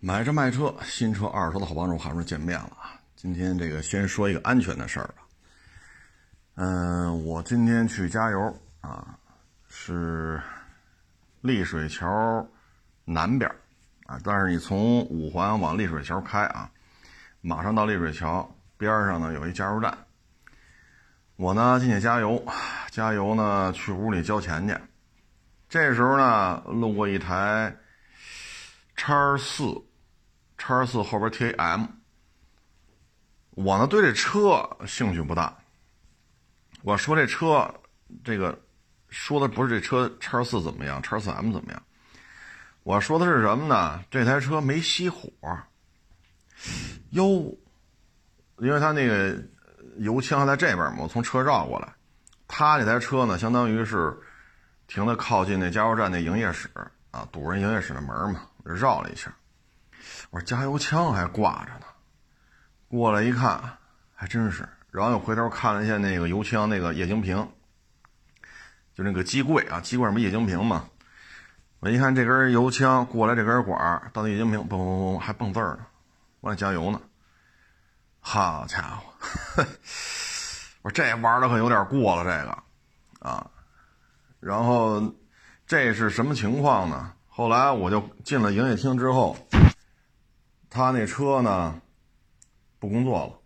买车卖车，新车二手的好帮手，还是见面了啊！今天这个先说一个安全的事儿吧。嗯，我今天去加油啊，是丽水桥南边啊，但是你从五环往丽水桥开啊，马上到丽水桥边上呢有一加油站。我呢进去加油，加油呢去屋里交钱去。这时候呢路过一台叉四。叉四后边 T A M，我呢对这车兴趣不大。我说这车，这个说的不是这车叉四怎么样，叉四 M 怎么样？我说的是什么呢？这台车没熄火，哟，因为他那个油枪还在这边嘛，我从车绕过来，他这台车呢，相当于是停的靠近那加油站那营业室啊，堵人营业室的门嘛，绕了一下。我说加油枪还挂着呢，过来一看，还真是。然后又回头看了一下那个油枪那个液晶屏，就那个机柜啊，机柜上不液晶屏嘛。我一看这根油枪过来这根管到那液晶屏，嘣嘣嘣还蹦字儿呢，我在加油呢。好家伙，我说这玩的可有点过了这个，啊。然后这是什么情况呢？后来我就进了营业厅之后。他那车呢，不工作了，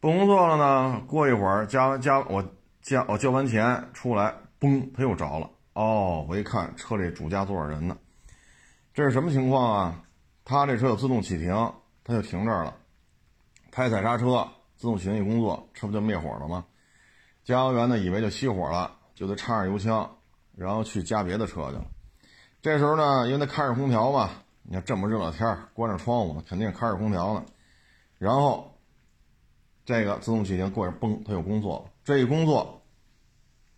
不工作了呢。过一会儿加加我加我交完钱出来，嘣，他又着了。哦，我一看车里主驾坐着人呢，这是什么情况啊？他这车有自动启停，他就停这儿了，拍踩刹车，自动启停一工作，车不就灭火了吗？加油员呢以为就熄火了，就得插上油枪，然后去加别的车去了。这时候呢，因为他开着空调嘛。你看这么热的天关着窗户呢，肯定开着空调呢。然后，这个自动启停过一嘣，它有工作了。这一工作，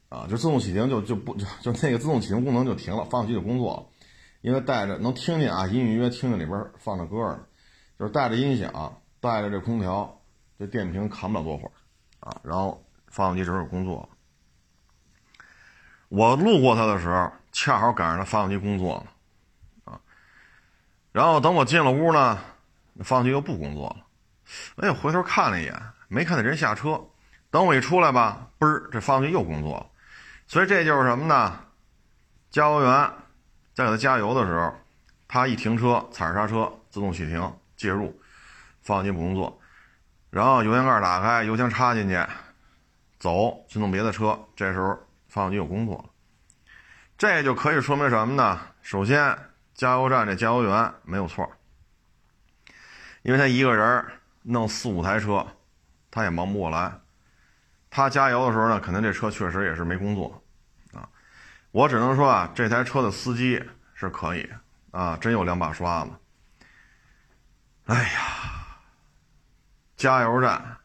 啊，就自动启停就就不就 就那个自动启停功能就停了，发动机就工作了。因为带着能听见啊，隐隐约约听见里边放着歌呢，就是带着音响，带着这空调，这电瓶扛不了多会儿，啊，然后发动机这有工作。我路过它的时候，恰好赶上他发动机工作了。啊然后等我进了屋呢，那发动机又不工作了。哎，回头看了一眼，没看见人下车。等我一出来吧，嘣儿，这发动机又工作了。所以这就是什么呢？加油员在给他加油的时候，他一停车，踩着刹车，自动启停介入，发动机不工作。然后油箱盖打开，油箱插进去，走去弄别的车。这时候发动机又工作了。这就可以说明什么呢？首先。加油站这加油员没有错，因为他一个人弄四五台车，他也忙不过来。他加油的时候呢，肯定这车确实也是没工作，啊，我只能说啊，这台车的司机是可以啊，真有两把刷子。哎呀，加油站，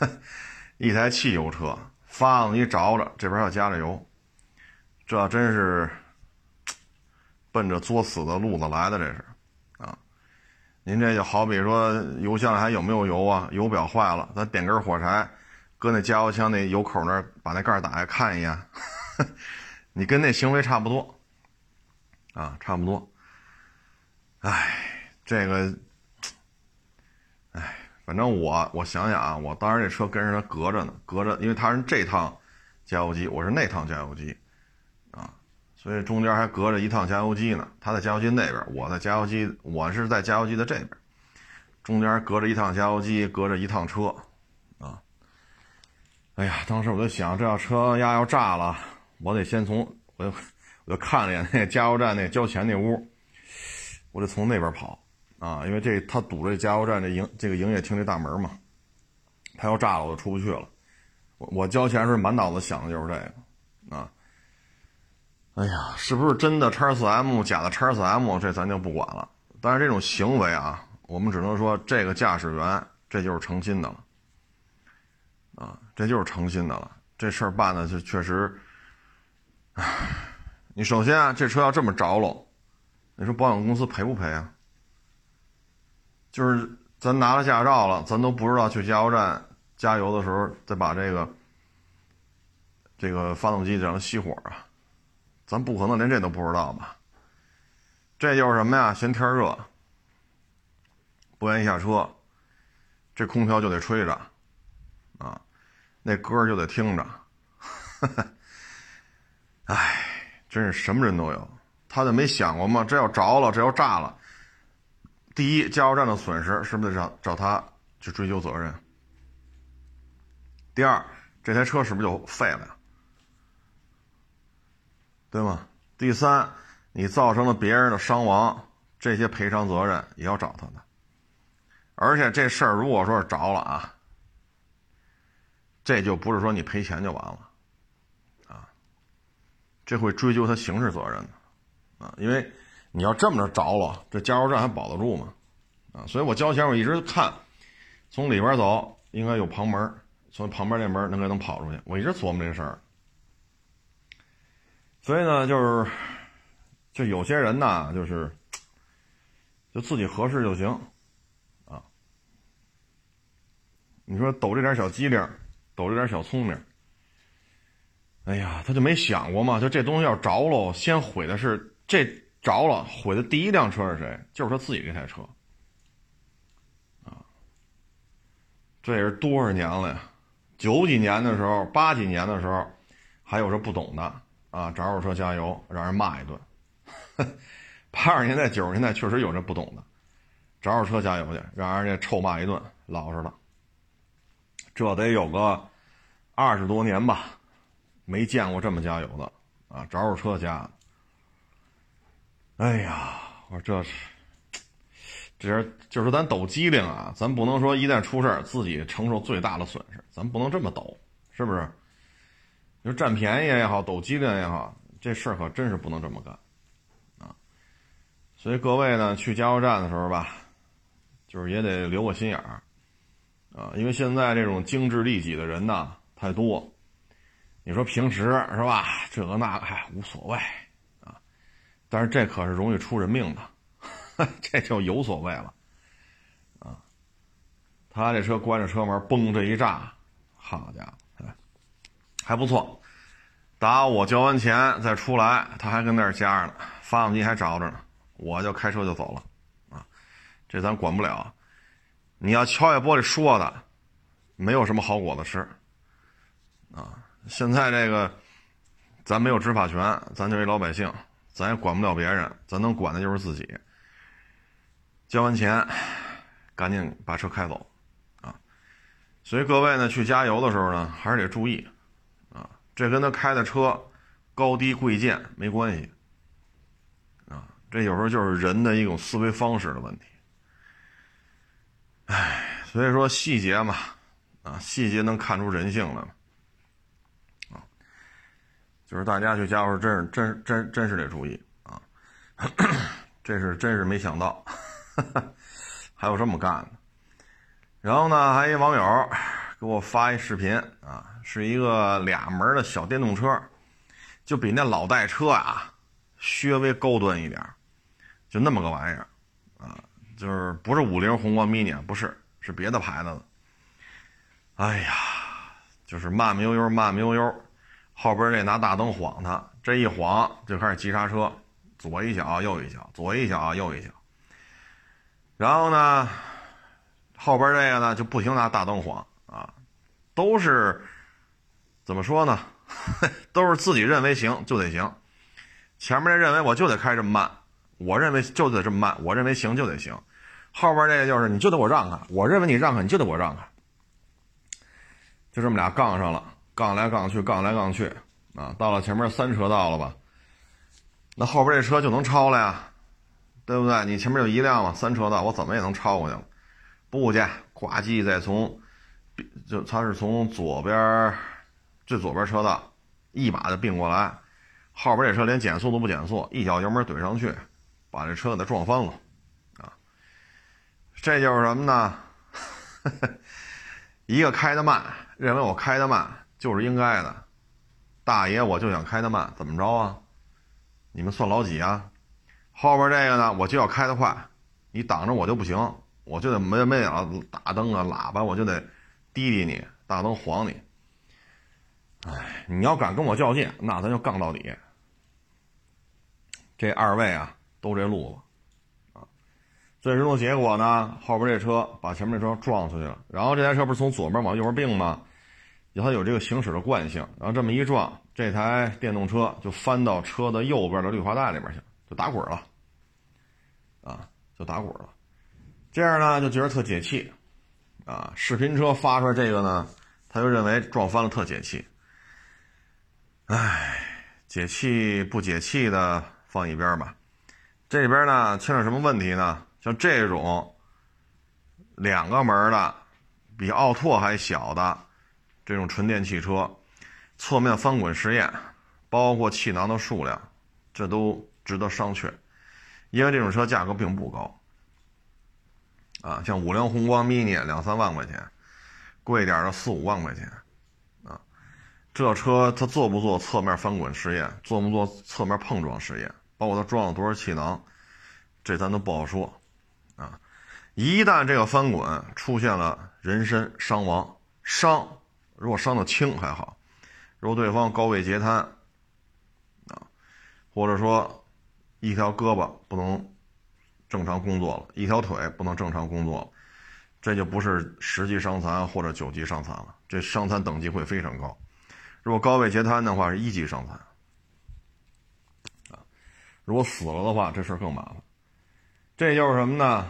一台汽油车，发动机着了，这边要加着油，这真是。奔着作死的路子来的，这是，啊，您这就好比说油箱里还有没有油啊？油表坏了，咱点根火柴，搁那加油枪那油口那儿，把那盖打开看一眼，你跟那行为差不多，啊，差不多。哎，这个，哎，反正我我想想啊，我当时这车跟着他隔着呢，隔着，因为他是这趟加油机，我是那趟加油机。所以中间还隔着一趟加油机呢，他在加油机那边，我在加油机，我是在加油机的这边，中间隔着一趟加油机，隔着一趟车，啊，哎呀，当时我就想，这要车压要炸了，我得先从我就我就看了一眼那加油站那交钱那屋，我得从那边跑啊，因为这他堵着加油站这营这个营业厅这大门嘛，他要炸了我就出不去了，我我交钱时满脑子想的就是这个，哎呀，是不是真的叉四 M 假的叉四 M？这咱就不管了。但是这种行为啊，我们只能说这个驾驶员这就是诚心的了，啊，这就是诚心的了。这事儿办的就确实，唉，你首先啊这车要这么着了，你说保险公司赔不赔啊？就是咱拿了驾照了，咱都不知道去加油站加油的时候再把这个这个发动机让它熄火啊。咱不可能连这都不知道吧？这就是什么呀？嫌天热，不愿意下车，这空调就得吹着，啊，那歌就得听着，哎，真是什么人都有。他就没想过吗？这要着了，这要炸了，第一，加油站的损失是不是得找找他去追究责任？第二，这台车是不是就废了呀？对吗？第三，你造成了别人的伤亡，这些赔偿责任也要找他的。而且这事儿如果说是着了啊，这就不是说你赔钱就完了，啊，这会追究他刑事责任的，啊，因为你要这么着着了，这加油站还保得住吗？啊，所以我交钱我一直看，从里边走应该有旁门，从旁边那门能该能跑出去，我一直琢磨这事儿。所以呢，就是，就有些人呢，就是，就自己合适就行，啊。你说抖这点小机灵，抖这点小聪明，哎呀，他就没想过嘛？就这东西要着喽，先毁的是这着了，毁的第一辆车是谁？就是他自己这台车，啊。这也是多少年了呀？九几年的时候，八几年的时候，还有这不懂的。啊，找着车加油，让人骂一顿。八十年代、九十年代确实有这不懂的，找着车加油去，让人家臭骂一顿，老实了。这得有个二十多年吧，没见过这么加油的啊！找着车加。哎呀，我说这是，这是就是咱抖机灵啊，咱不能说一旦出事自己承受最大的损失，咱不能这么抖，是不是？你说占便宜也好，抖机灵也好，这事儿可真是不能这么干，啊！所以各位呢，去加油站的时候吧，就是也得留个心眼儿，啊，因为现在这种精致利己的人呢太多。你说平时是吧，这个那个还无所谓，啊，但是这可是容易出人命的，这就有所谓了，啊！他这车关着车门，嘣这一炸，好家伙！还不错，打我交完钱再出来，他还跟那儿加着呢，发动机还着着呢，我就开车就走了，啊，这咱管不了。你要敲下玻璃说的，没有什么好果子吃，啊，现在这个咱没有执法权，咱就一老百姓，咱也管不了别人，咱能管的就是自己。交完钱，赶紧把车开走，啊，所以各位呢，去加油的时候呢，还是得注意。这跟他开的车高低贵贱没关系啊，这有时候就是人的一种思维方式的问题。哎，所以说细节嘛，啊，细节能看出人性来，啊，就是大家去加油真是真真真是得注意啊，这是真是没想到，还有这么干的。然后呢，还一网友给我发一视频啊。是一个俩门的小电动车，就比那老代车啊，稍微高端一点就那么个玩意儿，啊，就是不是五菱宏光 mini，不是，是别的牌子的。哎呀，就是慢慢悠悠，慢慢悠悠，后边这拿大灯晃它，这一晃就开始急刹车，左一脚右一脚，左一脚右一脚，然后呢，后边这个呢就不停拿大灯晃啊，都是。怎么说呢？都是自己认为行就得行，前面这认为我就得开这么慢，我认为就得这么慢，我认为行就得行，后边这个就是你就得我让开，我认为你让开你就得我让开，就这么俩杠上了，杠来杠去，杠来杠去啊，到了前面三车道了吧？那后边这车就能超了呀，对不对？你前面有一辆嘛，三车道我怎么也能超过去了？不去，呱唧再从，就他是从左边。最左边车道，一把就并过来，后边这车连减速都不减速，一脚油门怼上去，把这车给它撞翻了，啊！这就是什么呢？一个开的慢，认为我开的慢就是应该的，大爷我就想开的慢，怎么着啊？你们算老几啊？后边这个呢，我就要开的快，你挡着我就不行，我就得没没了大灯啊喇叭，我就得滴滴你，大灯晃你。哎，你要敢跟我较劲，那咱就杠到底。这二位啊，都这路子，啊，最终的结果呢，后边这车把前面这车撞出去了，然后这台车不是从左边往右边并吗？它有这个行驶的惯性，然后这么一撞，这台电动车就翻到车的右边的绿化带里面去，就打滚了，啊，就打滚了。这样呢，就觉得特解气，啊，视频车发出来这个呢，他就认为撞翻了特解气。唉，解气不解气的放一边吧。这边呢，牵扯什么问题呢？像这种两个门的，比奥拓还小的这种纯电汽车，侧面翻滚试验，包括气囊的数量，这都值得商榷。因为这种车价格并不高，啊，像五菱宏光 mini 两三万块钱，贵点的四五万块钱，这车它做不做侧面翻滚试验，做不做侧面碰撞试验，包括它装了多少气囊，这咱都不好说。啊，一旦这个翻滚出现了人身伤亡，伤如果伤的轻还好，如果对方高位截瘫，啊，或者说一条胳膊不能正常工作了，一条腿不能正常工作了，这就不是十级伤残或者九级伤残了，这伤残等级会非常高。如果高位截瘫的话，是一级伤残。啊，如果死了的话，这事儿更麻烦。这就是什么呢？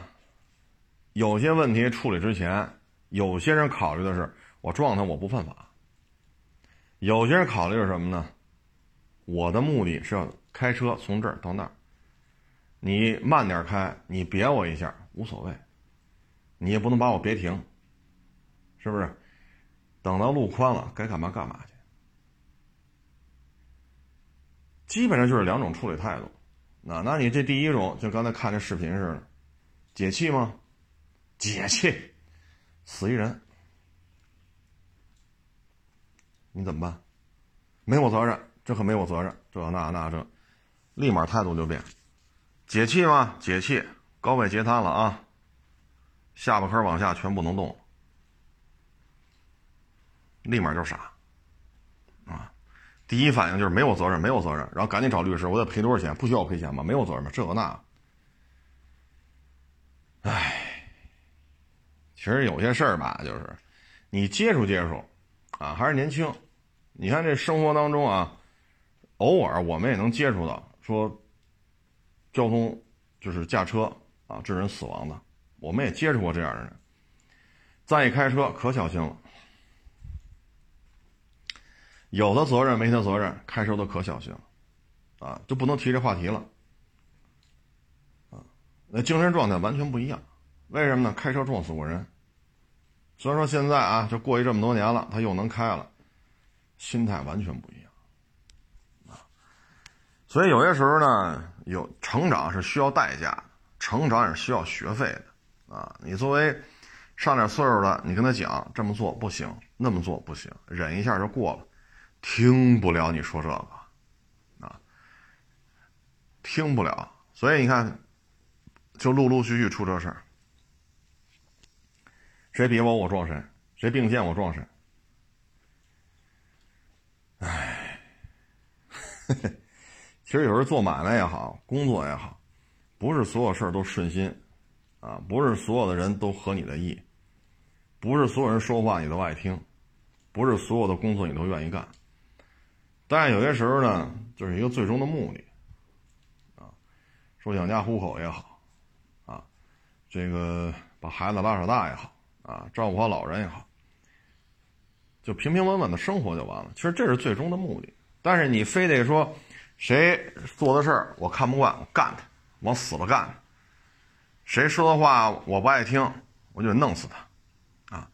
有些问题处理之前，有些人考虑的是我撞他我不犯法；有些人考虑是什么呢？我的目的是要开车从这儿到那儿，你慢点开，你别我一下无所谓，你也不能把我别停，是不是？等到路宽了，该干嘛干嘛去。基本上就是两种处理态度。那，那你这第一种，就刚才看这视频似的，解气吗？解气，死一人，你怎么办？没我责任，这可没我责任，这那那这，立马态度就变。解气吗？解气，高位截瘫了啊，下巴颏往下全不能动，立马就傻。第一反应就是没有责任，没有责任，然后赶紧找律师，我得赔多少钱？不需要赔钱吗？没有责任吗？这个那，唉，其实有些事儿吧，就是你接触接触，啊，还是年轻。你看这生活当中啊，偶尔我们也能接触到说交通就是驾车啊致人死亡的，我们也接触过这样的人。再一开车可小心了。有的责任没他责任，开车都可小心了，啊，就不能提这话题了，啊，那精神状态完全不一样。为什么呢？开车撞死过人。虽然说现在啊，就过去这么多年了，他又能开了，心态完全不一样，啊，所以有些时候呢，有成长是需要代价的，成长也是需要学费的，啊，你作为上点岁数的，你跟他讲这么做不行，那么做不行，忍一下就过了。听不了你说这个，啊，听不了，所以你看，就陆陆续续出这事儿，谁比我我撞谁，谁并线我撞谁，唉，其实有时候做买卖也好，工作也好，不是所有事儿都顺心，啊，不是所有的人都合你的意，不是所有人说话你都爱听，不是所有的工作你都愿意干。但是有些时候呢，就是一个最终的目的，啊，说养家糊口也好，啊，这个把孩子拉扯大也好，啊，照顾好老人也好，就平平稳稳的生活就完了。其实这是最终的目的。但是你非得说谁做的事儿我看不惯，我干他，往死了干；谁说的话我不爱听，我就弄死他，啊。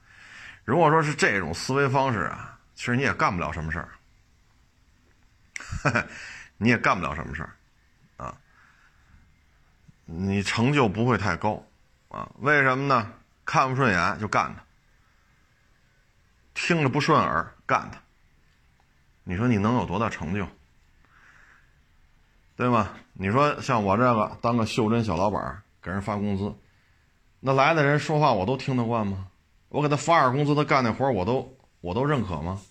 如果说是这种思维方式啊，其实你也干不了什么事儿。你也干不了什么事儿，啊，你成就不会太高，啊，为什么呢？看不顺眼就干他，听着不顺耳干他，你说你能有多大成就？对吗？你说像我这个当个袖珍小老板，给人发工资，那来的人说话我都听得惯吗？我给他发点工资，他干那活我都我都认可吗？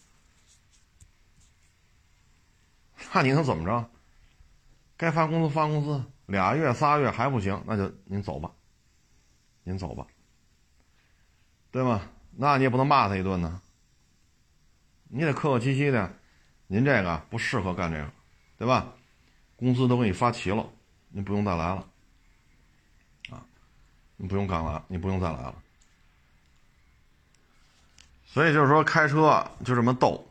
那你能怎么着？该发工资发工资，俩月仨月还不行，那就您走吧，您走吧，对吗？那你也不能骂他一顿呢，你得客客气气的，您这个不适合干这个，对吧？工资都给你发齐了，您不用再来了，啊，你不用干了，你不用再来了。所以就是说，开车就这么斗，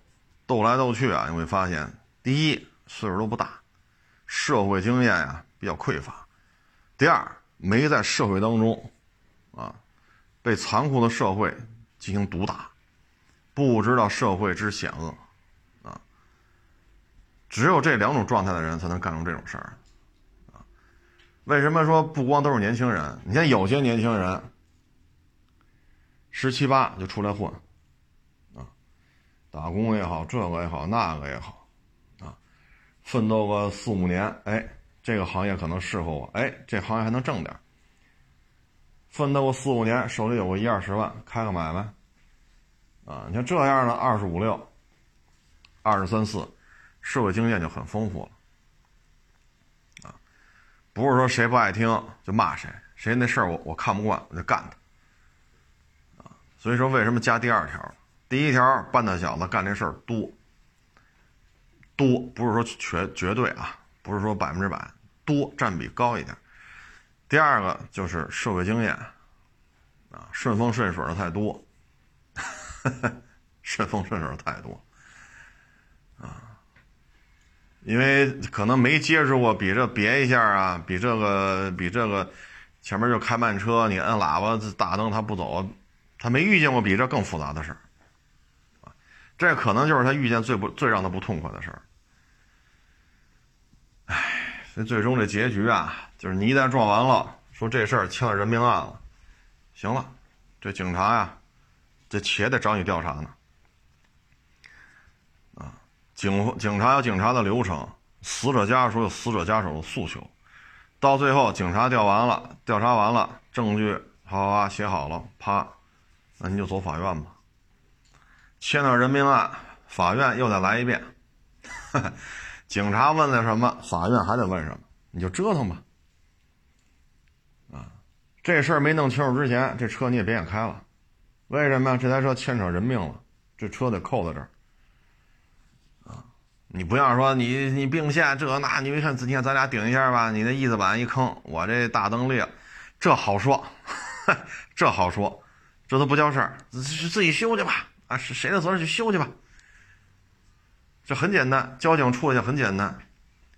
斗来斗去啊，你会发现，第一岁数都不大，社会经验呀比较匮乏；第二，没在社会当中，啊，被残酷的社会进行毒打，不知道社会之险恶，啊，只有这两种状态的人才能干出这种事儿，啊，为什么说不光都是年轻人？你看有些年轻人，十七八就出来混啊。打工也好，这个也好，那个也好，奋斗个四五年，哎，这个行业可能适合我，哎，这行业还能挣点。奋斗个四五年，手里有个一二十万，开个买卖，啊，你像这样的二十五六、二十三四，社会经验就很丰富了，啊，不是说谁不爱听就骂谁，谁那事儿我我看不惯我就干他，啊，所以说为什么加第二条？第一条，半大小子干这事儿多，多不是说绝绝对啊，不是说百分之百，多占比高一点。第二个就是社会经验，啊，顺风顺水的太多，顺风顺水的太多，啊，因为可能没接触过，比这别一下啊，比这个比这个前面就开慢车，你摁喇叭大灯他不走，他没遇见过比这更复杂的事儿。这可能就是他遇见最不最让他不痛快的事儿。这最终这结局啊，就是你一旦撞完了，说这事儿牵了人命案了，行了，这警察呀，这且得找你调查呢。啊，警警察有警察的流程，死者家属有死者家属的诉求，到最后警察调完了，调查完了，证据好啊写好了，啪，那你就走法院吧。牵到人命案，法院又再来一遍。警察问了什么，法院还得问什么，你就折腾吧。啊，这事儿没弄清楚之前，这车你也别想开了。为什么？这台车牵扯人命了，这车得扣在这儿。啊，你不要说你你并线这那，你没看今天咱俩顶一下吧？你那翼子板一坑，我这大灯裂，这好说，这好说，这都不叫事儿，自己修去吧。啊，是谁的责任去修去吧？这很简单，交警处理很简单，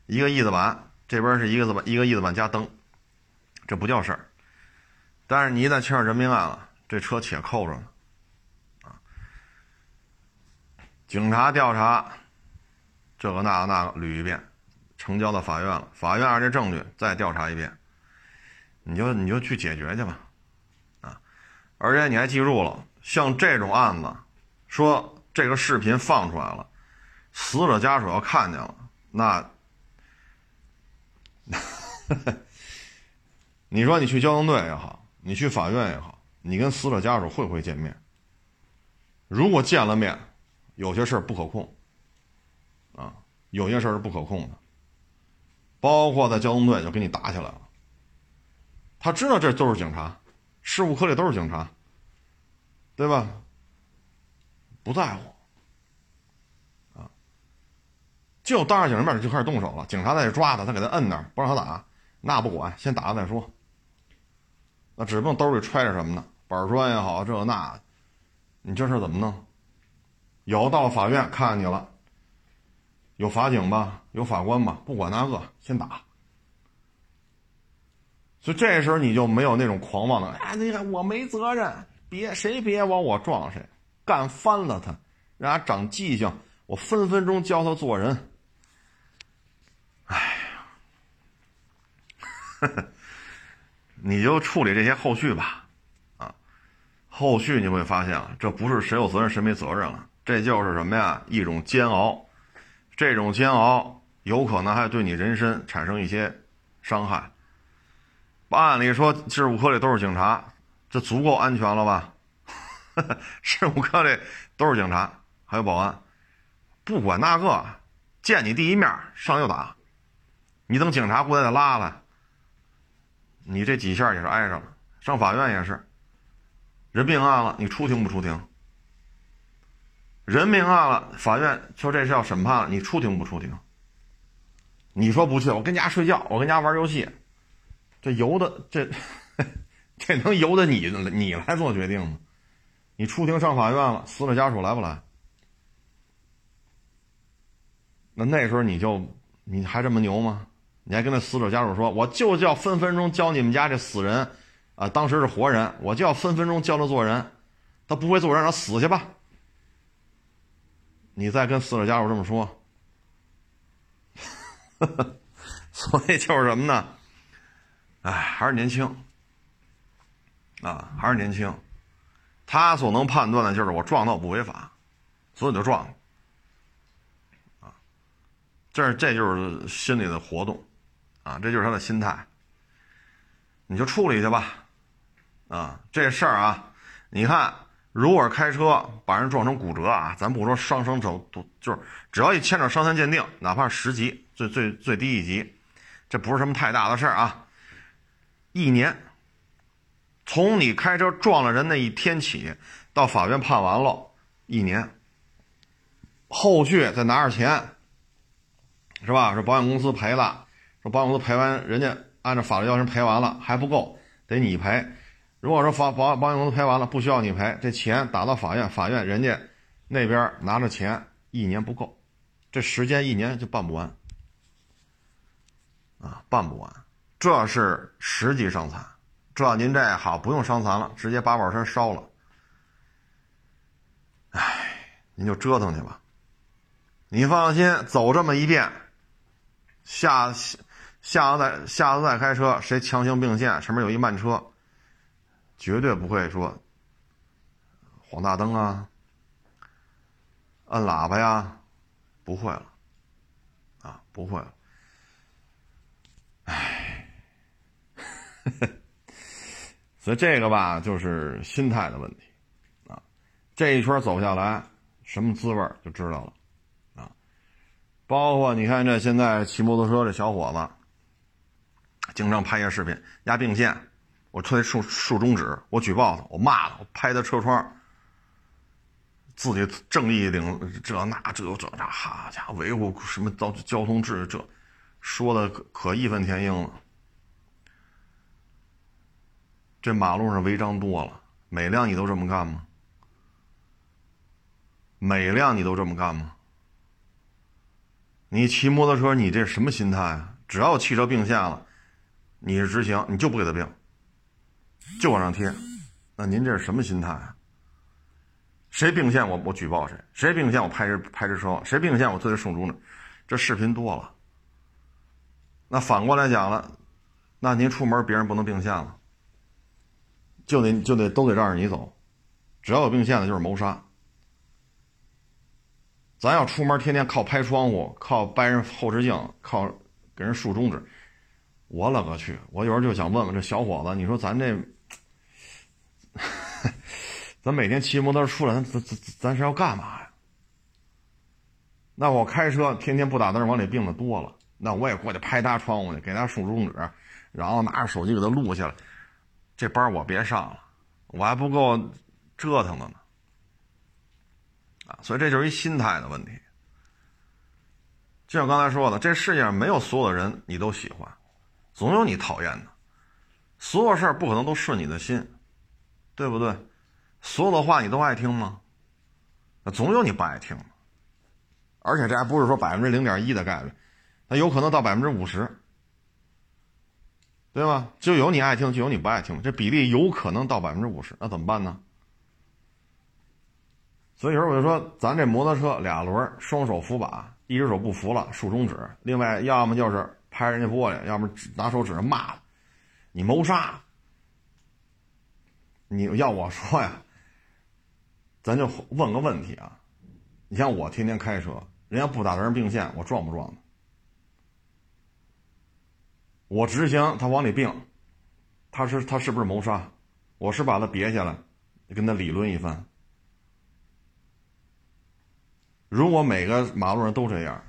一个翼子板这边是一个子板，一个翼子板加灯，这不叫事儿。但是你一旦牵上人命案了，这车且扣着呢。啊，警察调查，这个那个那个捋一遍，呈交到法院了，法院按这证据再调查一遍，你就你就去解决去吧。啊，而且你还记住了，像这种案子。说这个视频放出来了，死者家属要看见了，那，你说你去交通队也好，你去法院也好，你跟死者家属会不会见面？如果见了面，有些事儿不可控，啊，有些事儿是不可控的，包括在交通队就跟你打起来了，他知道这都是警察，事务科里都是警察，对吧？不在乎，啊，就当着警察面就开始动手了。警察在这抓他，他给他摁那儿，不让他打，那不管，先打了再说。那指不定兜里揣着什么呢？板砖也好，这那，你这事怎么弄？有到法院看你了，有法警吧，有法官吧，不管那个，先打。所以这时候你就没有那种狂妄的，哎，你看我没责任，别谁别往我撞谁。干翻了他，让他长记性。我分分钟教他做人。你就处理这些后续吧，啊，后续你会发现啊，这不是谁有责任谁没责任了，这就是什么呀？一种煎熬，这种煎熬有可能还对你人身产生一些伤害。按理说，事务科里都是警察，这足够安全了吧？事务科里都是警察，还有保安，不管那个，见你第一面上就打，你等警察过来再拉来，你这几下也是挨上了。上法院也是，人命案了，你出庭不出庭？人命案了，法院说这是要审判了，你出庭不出庭？你说不去，我跟家睡觉，我跟家玩游戏，这由的这 这能由得你你来做决定吗？你出庭上法院了，死者家属来不来？那那时候你就你还这么牛吗？你还跟那死者家属说，我就叫分分钟教你们家这死人，啊，当时是活人，我就要分分钟教他做人，他不会做人，让他死去吧。你再跟死者家属这么说，所以就是什么呢？哎，还是年轻，啊，还是年轻，他所能判断的就是我撞到不违法，所以就撞了。啊。这这就是心里的活动，啊，这就是他的心态。你就处理去吧，啊，这事儿啊，你看，如果是开车把人撞成骨折啊，咱不说伤伤走，就是只要一牵扯伤残鉴定，哪怕十级，最最最低一级，这不是什么太大的事儿啊。一年，从你开车撞了人那一天起，到法院判完了，一年，后续再拿着钱。是吧？说保险公司赔了，说保险公司赔完，人家按照法律要求赔完了还不够，得你赔。如果说保保保险公司赔完了，不需要你赔，这钱打到法院，法院人家那边拿着钱，一年不够，这时间一年就办不完啊，办不完。这是实际伤残，这您这好不用伤残了，直接把保身烧了。哎，您就折腾去吧，你放心，走这么一遍。下下次再下次再开车，谁强行并线，前面有一慢车，绝对不会说晃大灯啊、摁喇叭呀，不会了，啊，不会了。唉，所以这个吧，就是心态的问题啊。这一圈走下来，什么滋味就知道了啊。包括你看，这现在骑摩托车这小伙子，经常拍些视频压并线，我推竖竖中指，我举报他，我骂他，我拍他车窗，自己正义领这那这这这，好家伙，维护什么交交通秩序，这说的可可义愤填膺了。这马路上违章多了，每辆你都这么干吗？每辆你都这么干吗？你骑摩托车，你这什么心态啊？只要汽车并线了，你是执行，你就不给他并，就往上贴，那您这是什么心态啊？谁并线我我举报谁，谁并线我拍着拍着车，谁并线我对着竖中指，这视频多了。那反过来讲了，那您出门别人不能并线了，就得就得都得让着你走，只要有并线的就是谋杀。咱要出门，天天靠拍窗户，靠掰人后视镜，靠给人竖中指，我勒个去！我有时候就想问问这小伙子，你说咱这，咱每天骑摩托车出来，咱咱咱咱是要干嘛呀？那我开车天天不打灯往里并的多了，那我也过去拍他窗户去，给他竖中指，然后拿着手机给他录下来，这班我别上了，我还不够折腾的呢。啊，所以这就是一心态的问题。就像刚才说的，这世界上没有所有的人你都喜欢，总有你讨厌的。所有事儿不可能都顺你的心，对不对？所有的话你都爱听吗？那总有你不爱听的。而且这还不是说百分之零点一的概率，那有可能到百分之五十，对吧？就有你爱听，就有你不爱听，这比例有可能到百分之五十，那怎么办呢？所以说我就说，咱这摩托车俩轮，双手扶把，一只手不扶了，竖中指；另外，要么就是拍人家玻璃，要么拿手指着骂你谋杀。你要我说呀，咱就问个问题啊，你像我天天开车，人家不打人并线，我撞不撞他？我直行，他往里并，他是他是不是谋杀？我是把他别下来，跟他理论一番。如果每个马路上都这样，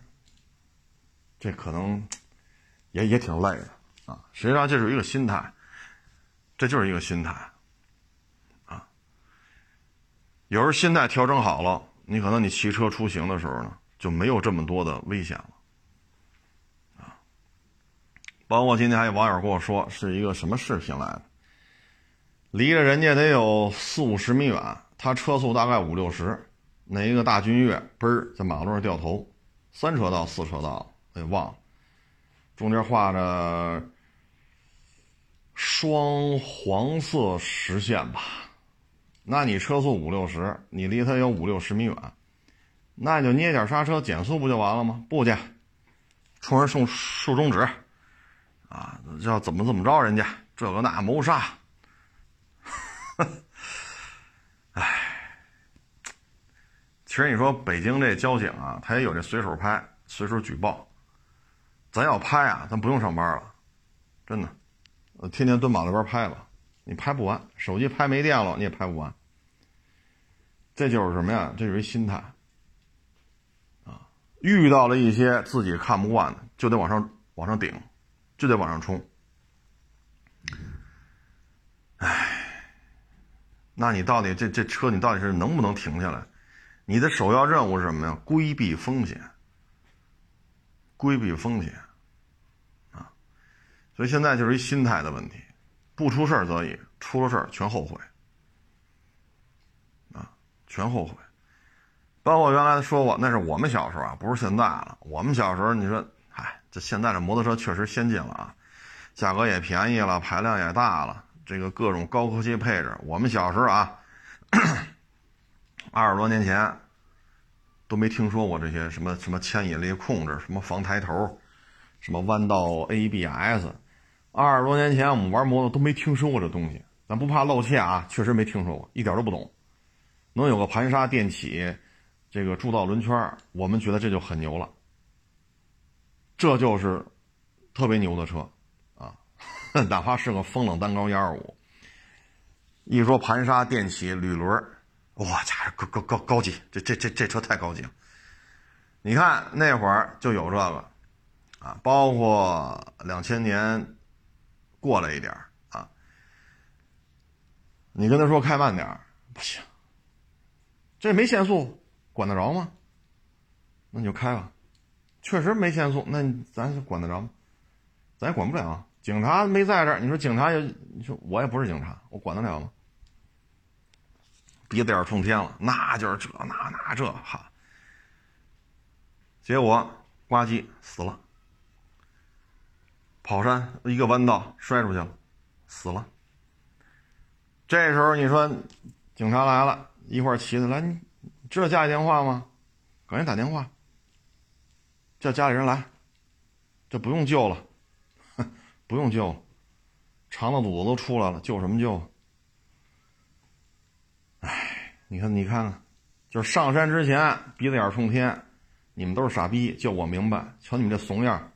这可能也也挺累的啊。实际上，这是一个心态。这就是一个心态，啊，有时候心态调整好了，你可能你骑车出行的时候呢，就没有这么多的危险了，啊，包括今天还有网友跟我说是一个什么视频来的，离着人家得有四五十米远，他车速大概五六十，那一个大君越嘣儿在马路上掉头，三车道四车道，哎忘了，中间画着。双黄色实线吧，那你车速五六十，你离他有五六十米远，那就捏点刹车减速不就完了吗？不去，冲人竖竖中指，啊，要怎么怎么着人家这个那谋杀，哎，其实你说北京这交警啊，他也有这随手拍、随手举报，咱要拍啊，咱不用上班了，真的。呃，天天蹲马路边拍吧，你拍不完，手机拍没电了，你也拍不完。这就是什么呀？这就是一心态啊！遇到了一些自己看不惯的，就得往上往上顶，就得往上冲。哎，那你到底这这车你到底是能不能停下来？你的首要任务是什么呀？规避风险，规避风险。所以现在就是一心态的问题，不出事儿则已，出了事儿全后悔，啊，全后悔。包括原来说过，那是我们小时候啊，不是现在了。我们小时候，你说，哎，这现在这摩托车确实先进了啊，价格也便宜了，排量也大了，这个各种高科技配置。我们小时候啊，二十多年前都没听说过这些什么什么牵引力控制，什么防抬头，什么弯道 ABS。二十多年前，我们玩摩托都没听说过这东西，咱不怕露怯啊，确实没听说过，一点都不懂。能有个盘刹电起，这个铸造轮圈，我们觉得这就很牛了。这就是特别牛的车啊，哪怕是个风冷单高幺二五，一说盘刹电起铝轮，哇家伙高高高高级，这这这这车太高级了。你看那会儿就有这个啊，包括两千年。过来一点啊！你跟他说开慢点不行，这没限速，管得着吗？那你就开吧，确实没限速，那咱管得着吗？咱也管不了，警察没在这儿。你说警察也，你说我也不是警察，我管得了吗？鼻子眼冲天了，那就是这那那这哈，结果呱唧死了。跑山一个弯道摔出去了，死了。这时候你说，警察来了，一块骑的来，你知道家里电话吗？赶紧打电话，叫家里人来，这不用救了，不用救，肠子肚子都出来了，救什么救？哎，你看，你看看，就是上山之前鼻子眼冲天，你们都是傻逼，就我明白，瞧你们这怂样。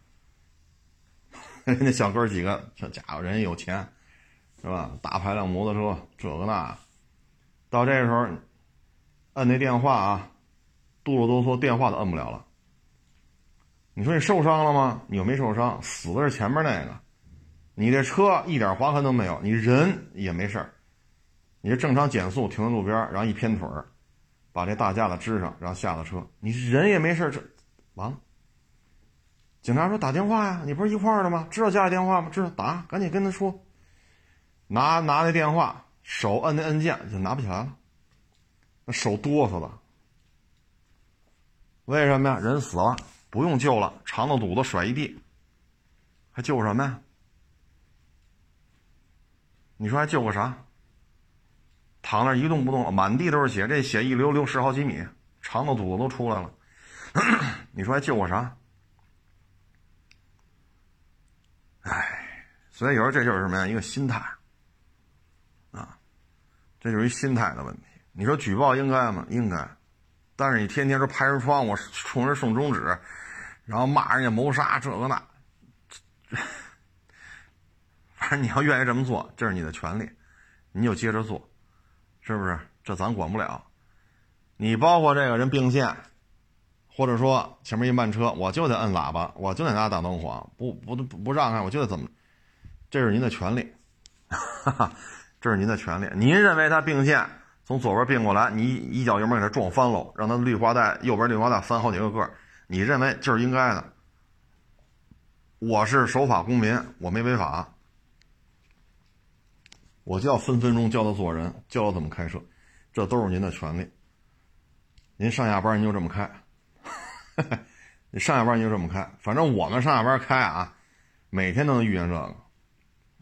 人家小哥几个，这家伙人家有钱，是吧？大排量摩托车，这个那，到这时候，摁那电话啊，哆哆嗦嗦，电话都摁不了了。你说你受伤了吗？你又没受伤，死的是前面那个。你这车一点划痕都没有，你人也没事儿。你是正常减速停在路边，然后一偏腿儿，把这大架子支上，然后下了车，你人也没事儿，这完了。警察说：“打电话呀，你不是一块儿的吗？知道家里电话吗？知道，打，赶紧跟他说。拿拿那电话，手摁那摁键就拿不起来了，那手哆嗦的。为什么呀？人死了，不用救了，肠子肚子甩一地，还救什么呀？你说还救个啥？躺那一动不动，满地都是血，这血一流流十好几米，肠子肚子都出来了，你说还救个啥？”唉，所以有时候这就是什么呀？一个心态啊，这就是一心态的问题。你说举报应该吗？应该，但是你天天说拍人窗户、冲人送中指，然后骂人家谋杀这个那，反正你要愿意这么做，这是你的权利，你就接着做，是不是？这咱管不了。你包括这个人并线。或者说前面一慢车，我就得摁喇叭，我就得拿大灯晃，不不不让开，我就得怎么，这是您的权利，哈哈，这是您的权利。您认为他并线从左边并过来，你一脚油门给他撞翻喽，让他绿化带右边绿化带翻好几个个，你认为就是应该的。我是守法公民，我没违法，我就要分分钟教他做人，教他怎么开车，这都是您的权利。您上下班您就这么开，你 上下班你就这么开，反正我们上下班开啊，每天都能遇见这个，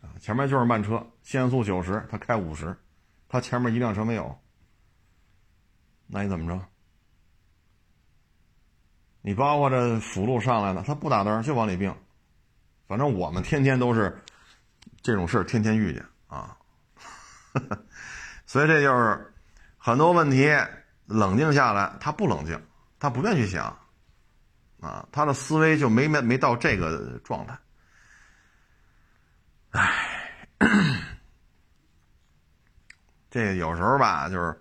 啊，前面就是慢车，限速九十，他开五十，他前面一辆车没有，那你怎么着？你包括这辅路上来的，他不打灯就往里并，反正我们天天都是这种事天天遇见啊，所以这就是很多问题。冷静下来，他不冷静，他不愿去想，啊，他的思维就没没没到这个状态。唉，这有时候吧，就是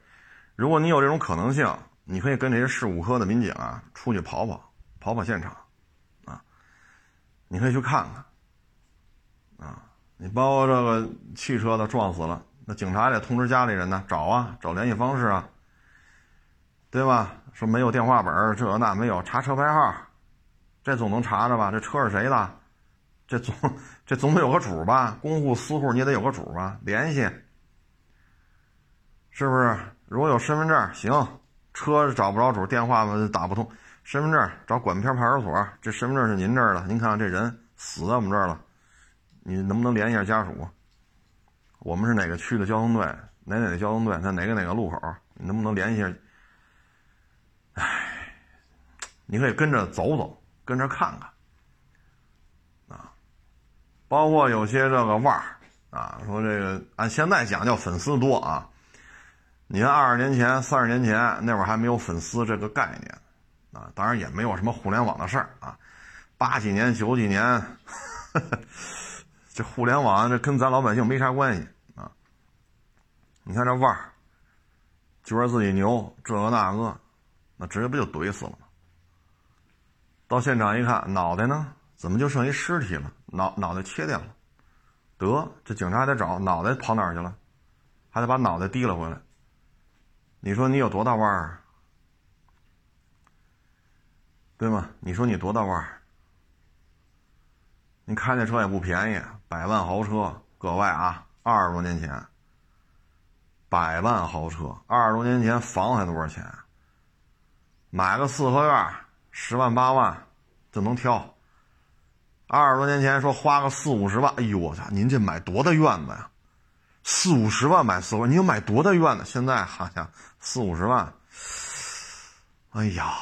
如果你有这种可能性，你可以跟这些事故科的民警啊出去跑跑，跑跑现场，啊，你可以去看看，啊，你包括这个汽车的撞死了，那警察得通知家里人呢，找啊，找联系方式啊。对吧？说没有电话本这那没有查车牌号，这总能查着吧？这车是谁的？这总这总得有个主吧？公户私户你也得有个主吧？联系，是不是？如果有身份证，行，车找不着主，电话打不通，身份证找管片派出所，这身份证是您这儿的，您看看这人死在我们这儿了，你能不能联系一下家属？我们是哪个区的交通队？哪哪个交通队？在哪个哪个路口？你能不能联系一下？唉，你可以跟着走走，跟着看看，包括有些这个腕儿啊，说这个按现在讲叫粉丝多啊，你看二十年前、三十年前那会儿还没有粉丝这个概念，啊，当然也没有什么互联网的事儿啊，八几年、九几年，这互联网这跟咱老百姓没啥关系啊，你看这腕儿，觉得自己牛，这个那个。那直接不就怼死了吗？到现场一看，脑袋呢？怎么就剩一尸体了？脑脑袋切掉了，得这警察还得找脑袋跑哪儿去了？还得把脑袋提了回来。你说你有多大腕儿？对吗？你说你多大腕儿？你开那车也不便宜，百万豪车，各位啊，二十多年前，百万豪车，二十多年前房还多少钱？买个四合院，十万八万就能挑。二十多年前说花个四五十万，哎呦我操！您这买多大院子呀？四五十万买四合，您买多大院子？现在好像四五十万，哎呀，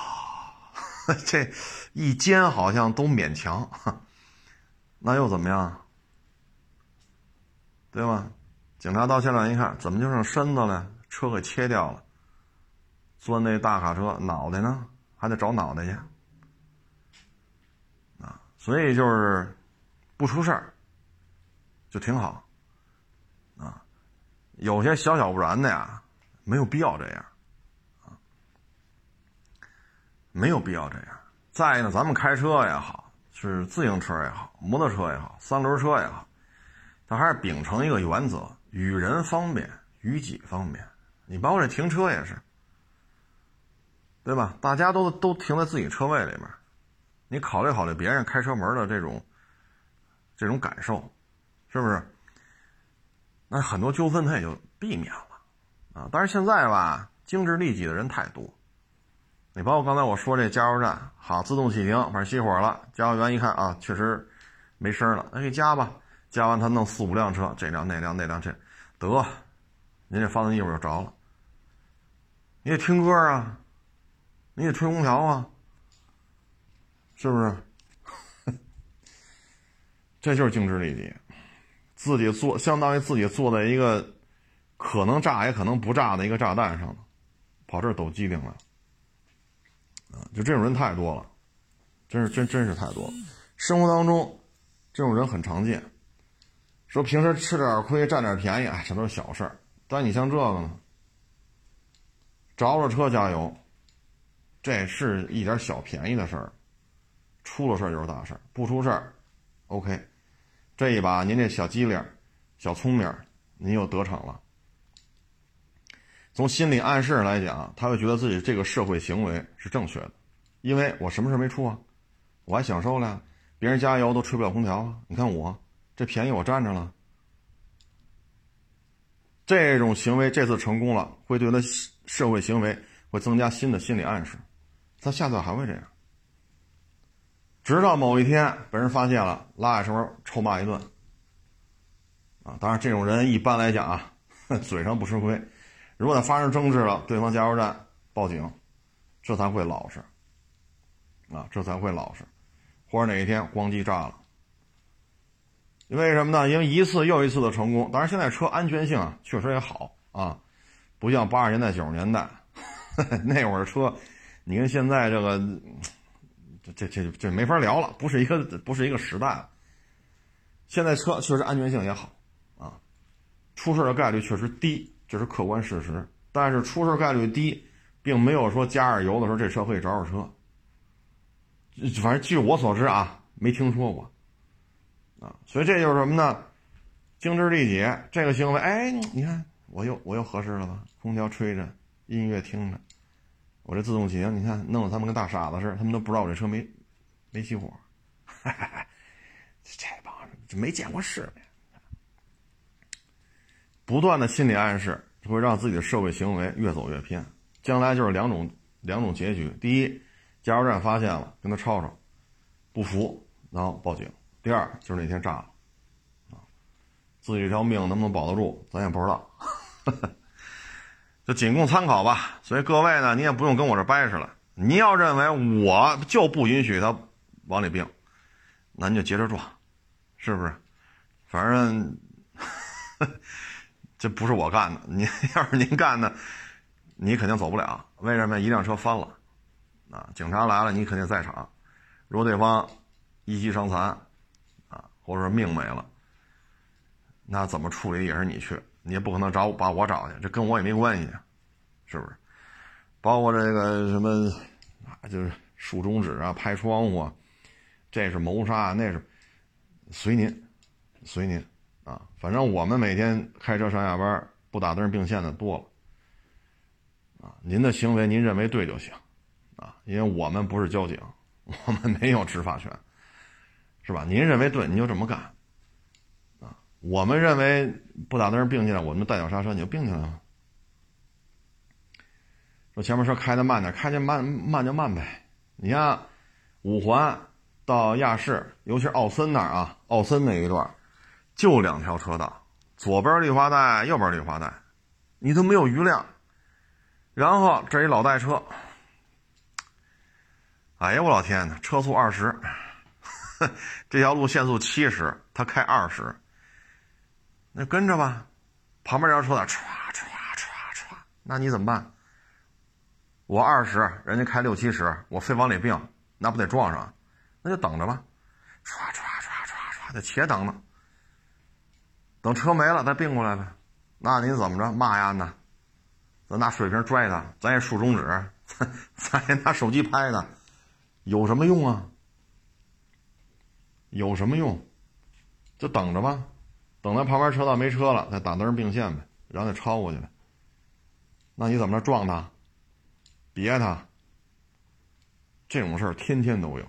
这一间好像都勉强，那又怎么样？对吧？警察到现场一看，怎么就剩身子了？车给切掉了。钻那大卡车，脑袋呢？还得找脑袋去！所以就是不出事儿就挺好啊。有些小小不然的呀，没有必要这样啊，没有必要这样。再一个，咱们开车也好，是自行车也好，摩托车也好，三轮车也好，它还是秉承一个原则：与人方便，与己方便。你包括这停车也是。对吧？大家都都停在自己车位里面，你考虑考虑别人开车门的这种这种感受，是不是？那很多纠纷他也就避免了啊。但是现在吧，精致利己的人太多。你包括刚才我说这加油站，好，自动启停，反正熄火了，加油员一看啊，确实没声了，那给加吧。加完他弄四五辆车，这辆那辆那辆这，得，您这发动机一会儿就着了。你得听歌啊。你得吹空调啊，是不是？这就是精致利己，自己坐，相当于自己坐在一个可能炸也可能不炸的一个炸弹上跑这儿抖机灵了，啊，就这种人太多了，真是真真是太多了。生活当中这种人很常见，说平时吃点亏占点便宜，哎，这都是小事儿。但你像这个呢，着了车加油。这是一点小便宜的事儿，出了事儿就是大事儿，不出事儿，OK。这一把您这小机灵，小聪明，您又得逞了。从心理暗示来讲，他会觉得自己这个社会行为是正确的，因为我什么事没出啊，我还享受了，别人加油都吹不了空调啊，你看我这便宜我占着了。这种行为这次成功了，会对他社会行为会增加新的心理暗示，他下次还会这样。直到某一天被人发现了，拉下手臭骂一顿。啊，当然这种人一般来讲啊，嘴上不吃亏。如果他发生争执了，对方加油站报警，这才会老实。啊，这才会老实，或者哪一天咣叽炸了。为什么呢？因为一次又一次的成功。当然，现在车安全性啊确实也好啊，不像八十年代、九十年代 那会儿车，你跟现在这个，这这这这没法聊了，不是一个不是一个时代了。现在车确实安全性也好啊，出事的概率确实低。这是客观事实，但是出事概率低，并没有说加点油的时候这车可以着着车。反正据我所知啊，没听说过，啊，所以这就是什么呢？精致力解这个行为，哎，你看我又我又合适了吧？空调吹着，音乐听着，我这自动启停，你看弄得他们跟大傻子似的，他们都不知道我这车没没熄火，这帮人没见过世面。不断的心理暗示会让自己的社会行为越走越偏，将来就是两种两种结局：第一，加油站发现了，跟他吵吵，不服，然后报警；第二，就是那天炸了，啊，自己这条命能不能保得住，咱也不知道，就仅供参考吧。所以各位呢，你也不用跟我这掰扯了。你要认为我就不允许他往里并，那你就接着撞，是不是？反正。这不是我干的，您 要是您干的，你肯定走不了。为什么？一辆车翻了，啊，警察来了，你肯定在场。如果对方一级伤残，啊，或者说命没了，那怎么处理也是你去，你也不可能找把我找去，这跟我也没关系，是不是？包括这个什么啊，就是竖中指啊、拍窗户啊，这是谋杀啊，那是随您，随您。啊，反正我们每天开车上下班不打灯并线的多了，啊，您的行为您认为对就行，啊，因为我们不是交警，我们没有执法权，是吧？您认为对，你就这么干，我们认为不打灯并进来，我们带脚刹车，你就并进来了。说前面车开的慢点，开的慢慢就慢呗。你像五环到亚市，尤其是奥森那儿啊，奥森那一段。就两条车道，左边绿化带，右边绿化带，你都没有余量。然后这一老代车，哎呀，我老天呐，车速二十，这条路限速七十，他开二十，那跟着吧。旁边这条车在唰唰唰唰，那你怎么办？我二十，人家开六七十，我非往里并，那不得撞上？那就等着吧，唰唰唰唰唰，就且等着。等车没了再并过来呗，那你怎么着骂呀呢？咱拿水瓶拽他，咱也竖中指，咱 咱也拿手机拍他，有什么用啊？有什么用？就等着吧，等他旁边车道没车了，再打灯并线呗，然后再超过去呗。那你怎么着撞他？别他？这种事儿天天都有，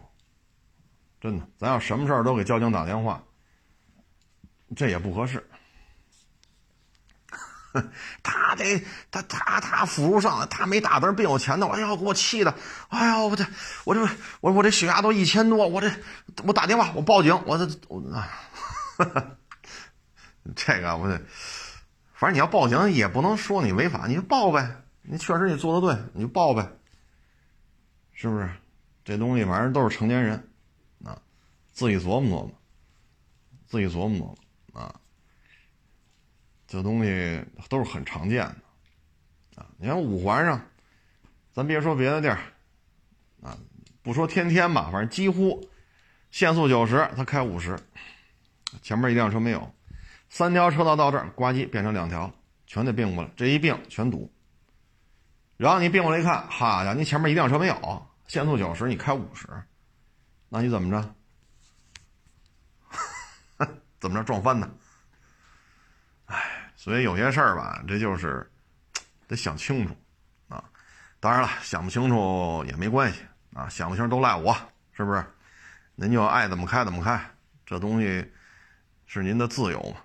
真的，咱要什么事儿都给交警打电话。这也不合适，他得他他他辅助上，他没打灯并我前头，哎呦，给我气的，哎呦，我这我这我我这血压都一千多，我这我打电话我报警，我这我啊，这个我得，反正你要报警也不能说你违法，你就报呗，你确实你做的对，你就报呗，是不是？这东西反正都是成年人，啊，自己琢磨琢磨，自己琢磨琢磨。啊，这东西都是很常见的，啊，你看五环上，咱别说别的地儿，啊，不说天天吧，反正几乎限速九十，他开五十，前面一辆车没有，三条车道到这儿，呱唧变成两条，全得并过来，这一并全堵。然后你并过来一看，哈家伙，你前面一辆车没有，限速九十，你开五十，那你怎么着？怎么着撞翻的？所以有些事儿吧，这就是得想清楚啊。当然了，想不清楚也没关系啊，想不清都赖我，是不是？您就爱怎么开怎么开，这东西是您的自由嘛。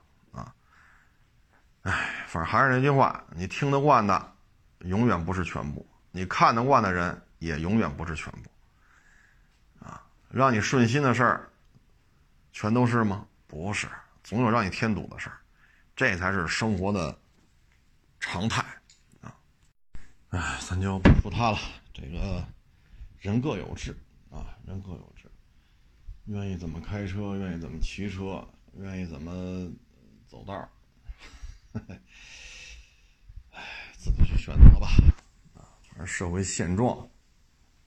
哎，反正还是那句话，你听得惯的永远不是全部，你看得惯的人也永远不是全部啊。让你顺心的事儿，全都是吗？不是，总有让你添堵的事儿。这才是生活的常态啊！哎，咱就不说他了。这个人各有志啊，人各有志，愿意怎么开车，愿意怎么骑车，愿意怎么走道儿，哎，自己去选择吧。啊，反正社会现状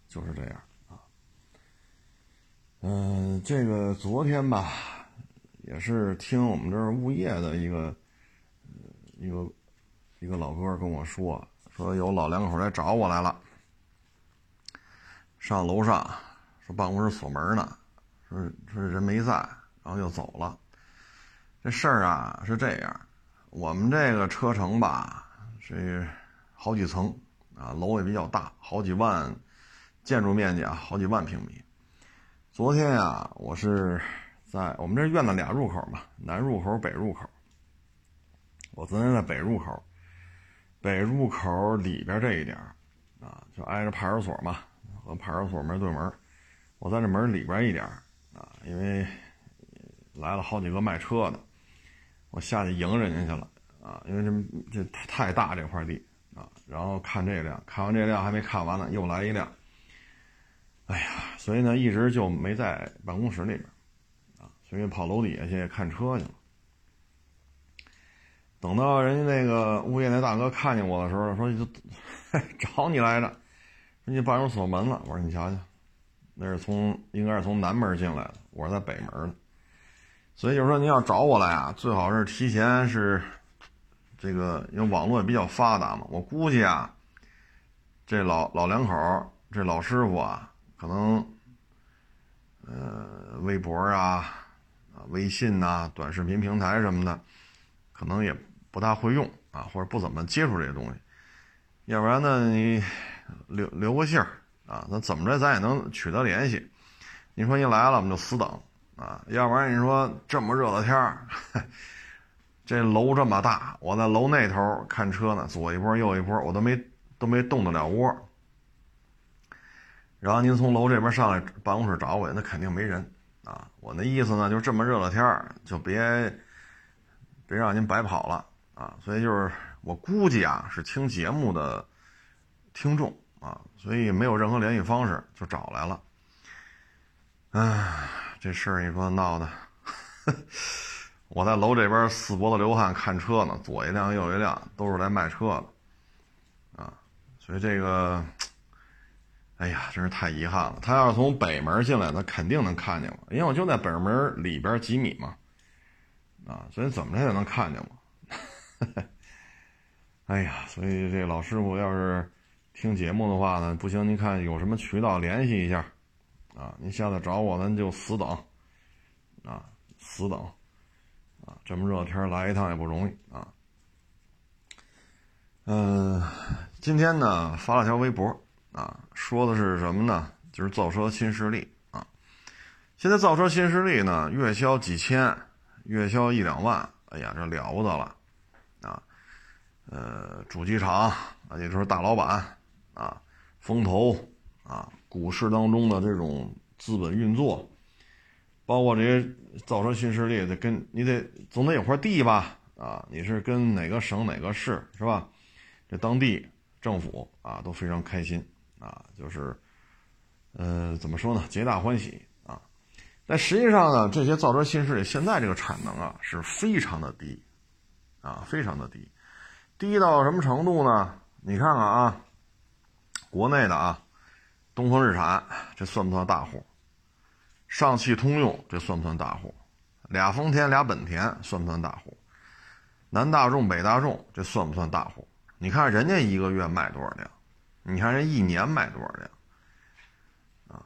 就是这样啊。嗯，这个昨天吧，也是听我们这儿物业的一个。一个一个老哥跟我说，说有老两口来找我来了，上楼上说办公室锁门呢，说说人没在，然后就走了。这事儿啊是这样，我们这个车城吧是好几层啊，楼也比较大，好几万建筑面积啊，好几万平米。昨天呀，我是在我们这院子俩入口嘛，南入口、北入口。我昨天在北入口，北入口里边这一点啊，就挨着派出所嘛，和派出所门对门。我在这门里边一点啊，因为来了好几个卖车的，我下去迎人家去了啊，因为这这太大这块地啊。然后看这辆，看完这辆还没看完呢，又来一辆。哎呀，所以呢，一直就没在办公室里边啊，所以跑楼底下去看车去了。等到人家那个物业那大哥看见我的时候，说就 找你来着，说你办公室锁门了。我说你瞧瞧，那是从应该是从南门进来的，我是在北门的。所以就是说您要找我来啊，最好是提前是这个，因为网络也比较发达嘛。我估计啊，这老老两口这老师傅啊，可能呃微博啊、微信呐、短视频平台什么的，可能也。不大会用啊，或者不怎么接触这些东西，要不然呢，你留留个信儿啊，那怎么着咱也能取得联系。你说你来了，我们就死等啊，要不然你说这么热的天儿，这楼这么大，我在楼那头看车呢，左一波右一波，我都没都没动得了窝。然后您从楼这边上来办公室找我，那肯定没人啊。我那意思呢，就这么热的天儿，就别别让您白跑了。啊，所以就是我估计啊，是听节目的听众啊，所以没有任何联系方式就找来了。唉，这事儿你说闹的，我在楼这边死脖子流汗看车呢，左一辆右一辆都是来卖车的，啊，所以这个，哎呀，真是太遗憾了。他要是从北门进来，他肯定能看见我，因为我就在北门里边几米嘛，啊，所以怎么着也能看见我。哎呀，所以这老师傅要是听节目的话呢，不行，您看有什么渠道联系一下啊？您下次找我，咱就死等啊，死等啊！这么热天来一趟也不容易啊。嗯，今天呢发了条微博啊，说的是什么呢？就是造车新势力啊。现在造车新势力呢，月销几千，月销一两万，哎呀，这了不得了。啊，呃，主机厂啊，也就是大老板啊，风投啊，股市当中的这种资本运作，包括这些造车新势力，得跟你得总得有块地吧？啊，你是跟哪个省哪个市是吧？这当地政府啊都非常开心啊，就是呃，怎么说呢？皆大欢喜啊。但实际上呢，这些造车新势力现在这个产能啊是非常的低。啊，非常的低，低到什么程度呢？你看看啊，国内的啊，东风日产这算不算大户？上汽通用这算不算大户？俩丰田俩本田算不算大户？南大众北大众这算不算大户？你看人家一个月卖多少辆？你看人一年卖多少辆？啊，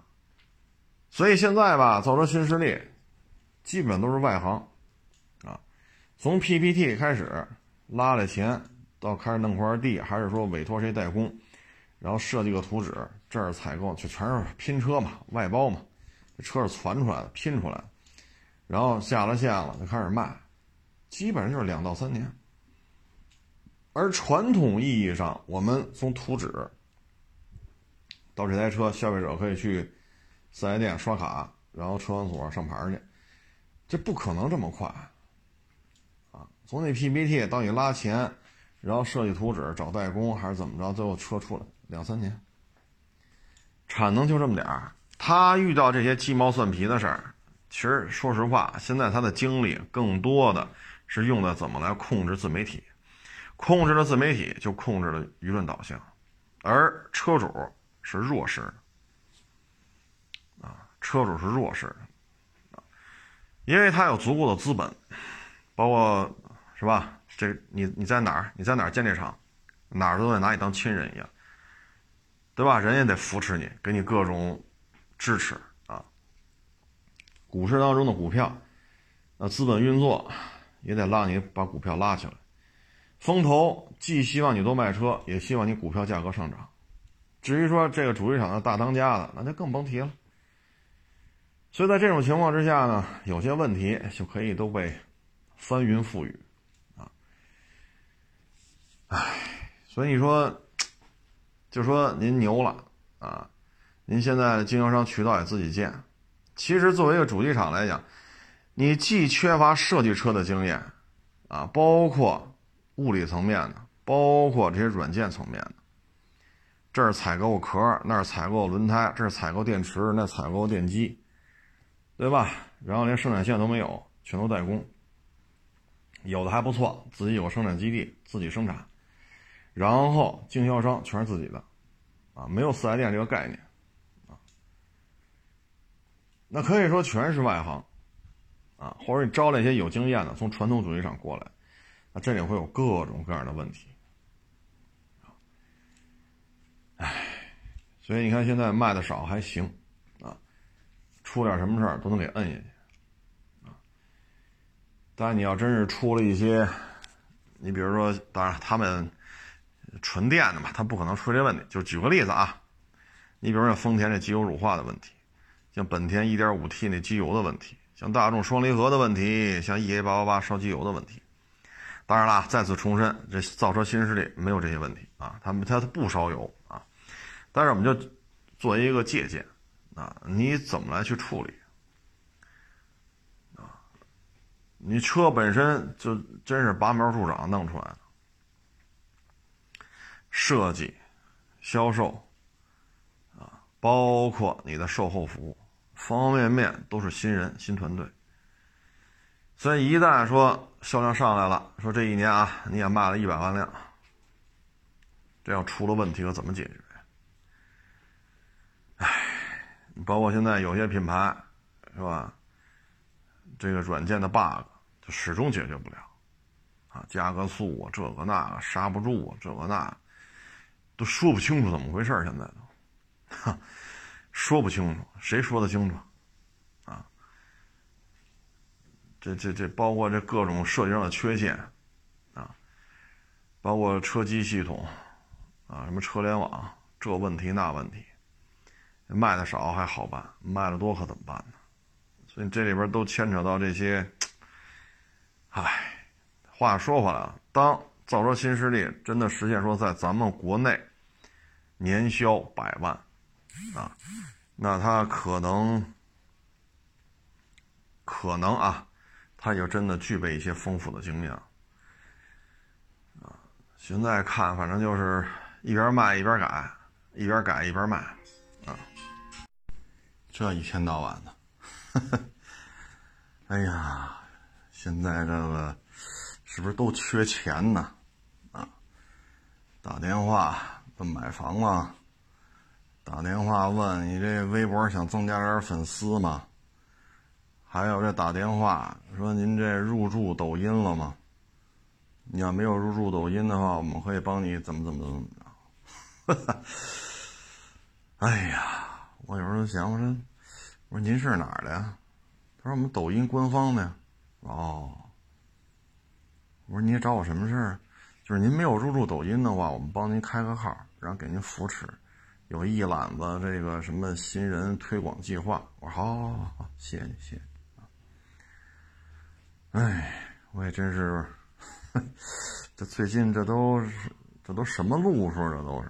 所以现在吧，造车新势力基本都是外行。啊从 PPT 开始，拉来钱，到开始弄块地，还是说委托谁代工，然后设计个图纸，这儿采购就全是拼车嘛，外包嘛，这车是传出来的，拼出来的，然后下了线了就开始卖，基本上就是两到三年。而传统意义上，我们从图纸到这台车，消费者可以去四 S 店刷卡，然后车管所上牌去，这不可能这么快啊。从那 PPT 到你拉钱，然后设计图纸找代工还是怎么着，最后车出来两三年，产能就这么点儿。他遇到这些鸡毛蒜皮的事儿，其实说实话，现在他的精力更多的是用在怎么来控制自媒体，控制了自媒体就控制了舆论导向，而车主是弱势，啊，车主是弱势的，因为他有足够的资本，包括。是吧？这你你在哪儿？你在哪儿建这厂？哪儿都得拿你当亲人一样，对吧？人也得扶持你，给你各种支持啊。股市当中的股票，那资本运作也得让你把股票拉起来。风投既希望你多卖车，也希望你股票价格上涨。至于说这个主机厂的大当家的，那就更甭提了。所以在这种情况之下呢，有些问题就可以都被翻云覆雨啊。唉，所以你说，就说您牛了啊！您现在经销商渠道也自己建。其实作为一个主机厂来讲，你既缺乏设计车的经验啊，包括物理层面的，包括这些软件层面的。这儿采购壳，那儿采购轮胎，这儿采购电池，那采购电机，对吧？然后连生产线都没有，全都代工。有的还不错，自己有生产基地，自己生产。然后经销商全是自己的，啊，没有四 S 店这个概念，啊，那可以说全是外行，啊，或者你招了一些有经验的从传统主机厂过来，那这里会有各种各样的问题，唉，所以你看现在卖的少还行，啊，出点什么事儿都能给摁下去，啊，但你要真是出了一些，你比如说，当然他们。纯电的嘛，它不可能出这问题。就举个例子啊，你比如像丰田这机油乳化的问题，像本田 1.5T 那机油的问题，像大众双离合的问题，像 EA888 烧机油的问题。当然啦，再次重申，这造车新势力没有这些问题啊，他们他他不烧油啊。但是我们就做一个借鉴啊，你怎么来去处理啊？你车本身就真是拔苗助长弄出来的。设计、销售，啊，包括你的售后服务，方方面面都是新人、新团队。所以一旦说销量上来了，说这一年啊，你也卖了一百万辆，这要出了问题，可怎么解决？唉，包括现在有些品牌，是吧？这个软件的 bug 就始终解决不了，啊，加个速啊，这个那个刹不住啊，这个那。都说不清楚怎么回事现在都，哈，说不清楚，谁说的清楚？啊，这这这包括这各种设计上的缺陷，啊，包括车机系统，啊，什么车联网这问题那问题，卖的少还好办，卖的多可怎么办呢？所以这里边都牵扯到这些，唉，话说回来了，当。造车新势力真的实现说在咱们国内年销百万啊，那他可能可能啊，他就真的具备一些丰富的经验啊。现在看，反正就是一边卖一边改，一边改一边卖啊。这一天到晚的，哎呀，现在这个是不是都缺钱呢？打电话问买房吗？打电话问你这微博想增加点粉丝吗？还有这打电话说您这入驻抖音了吗？你要没有入驻抖音的话，我们可以帮你怎么怎么怎么着。哎呀，我有时候想，我说我说您是哪儿的呀？他说我们抖音官方的呀。哦，我说你找我什么事儿？就是您没有入驻抖音的话，我们帮您开个号，然后给您扶持，有一揽子这个什么新人推广计划。我说好，好，好，好，谢谢你，谢谢。哎，我也真是，这最近这都是这都什么路数？这都是。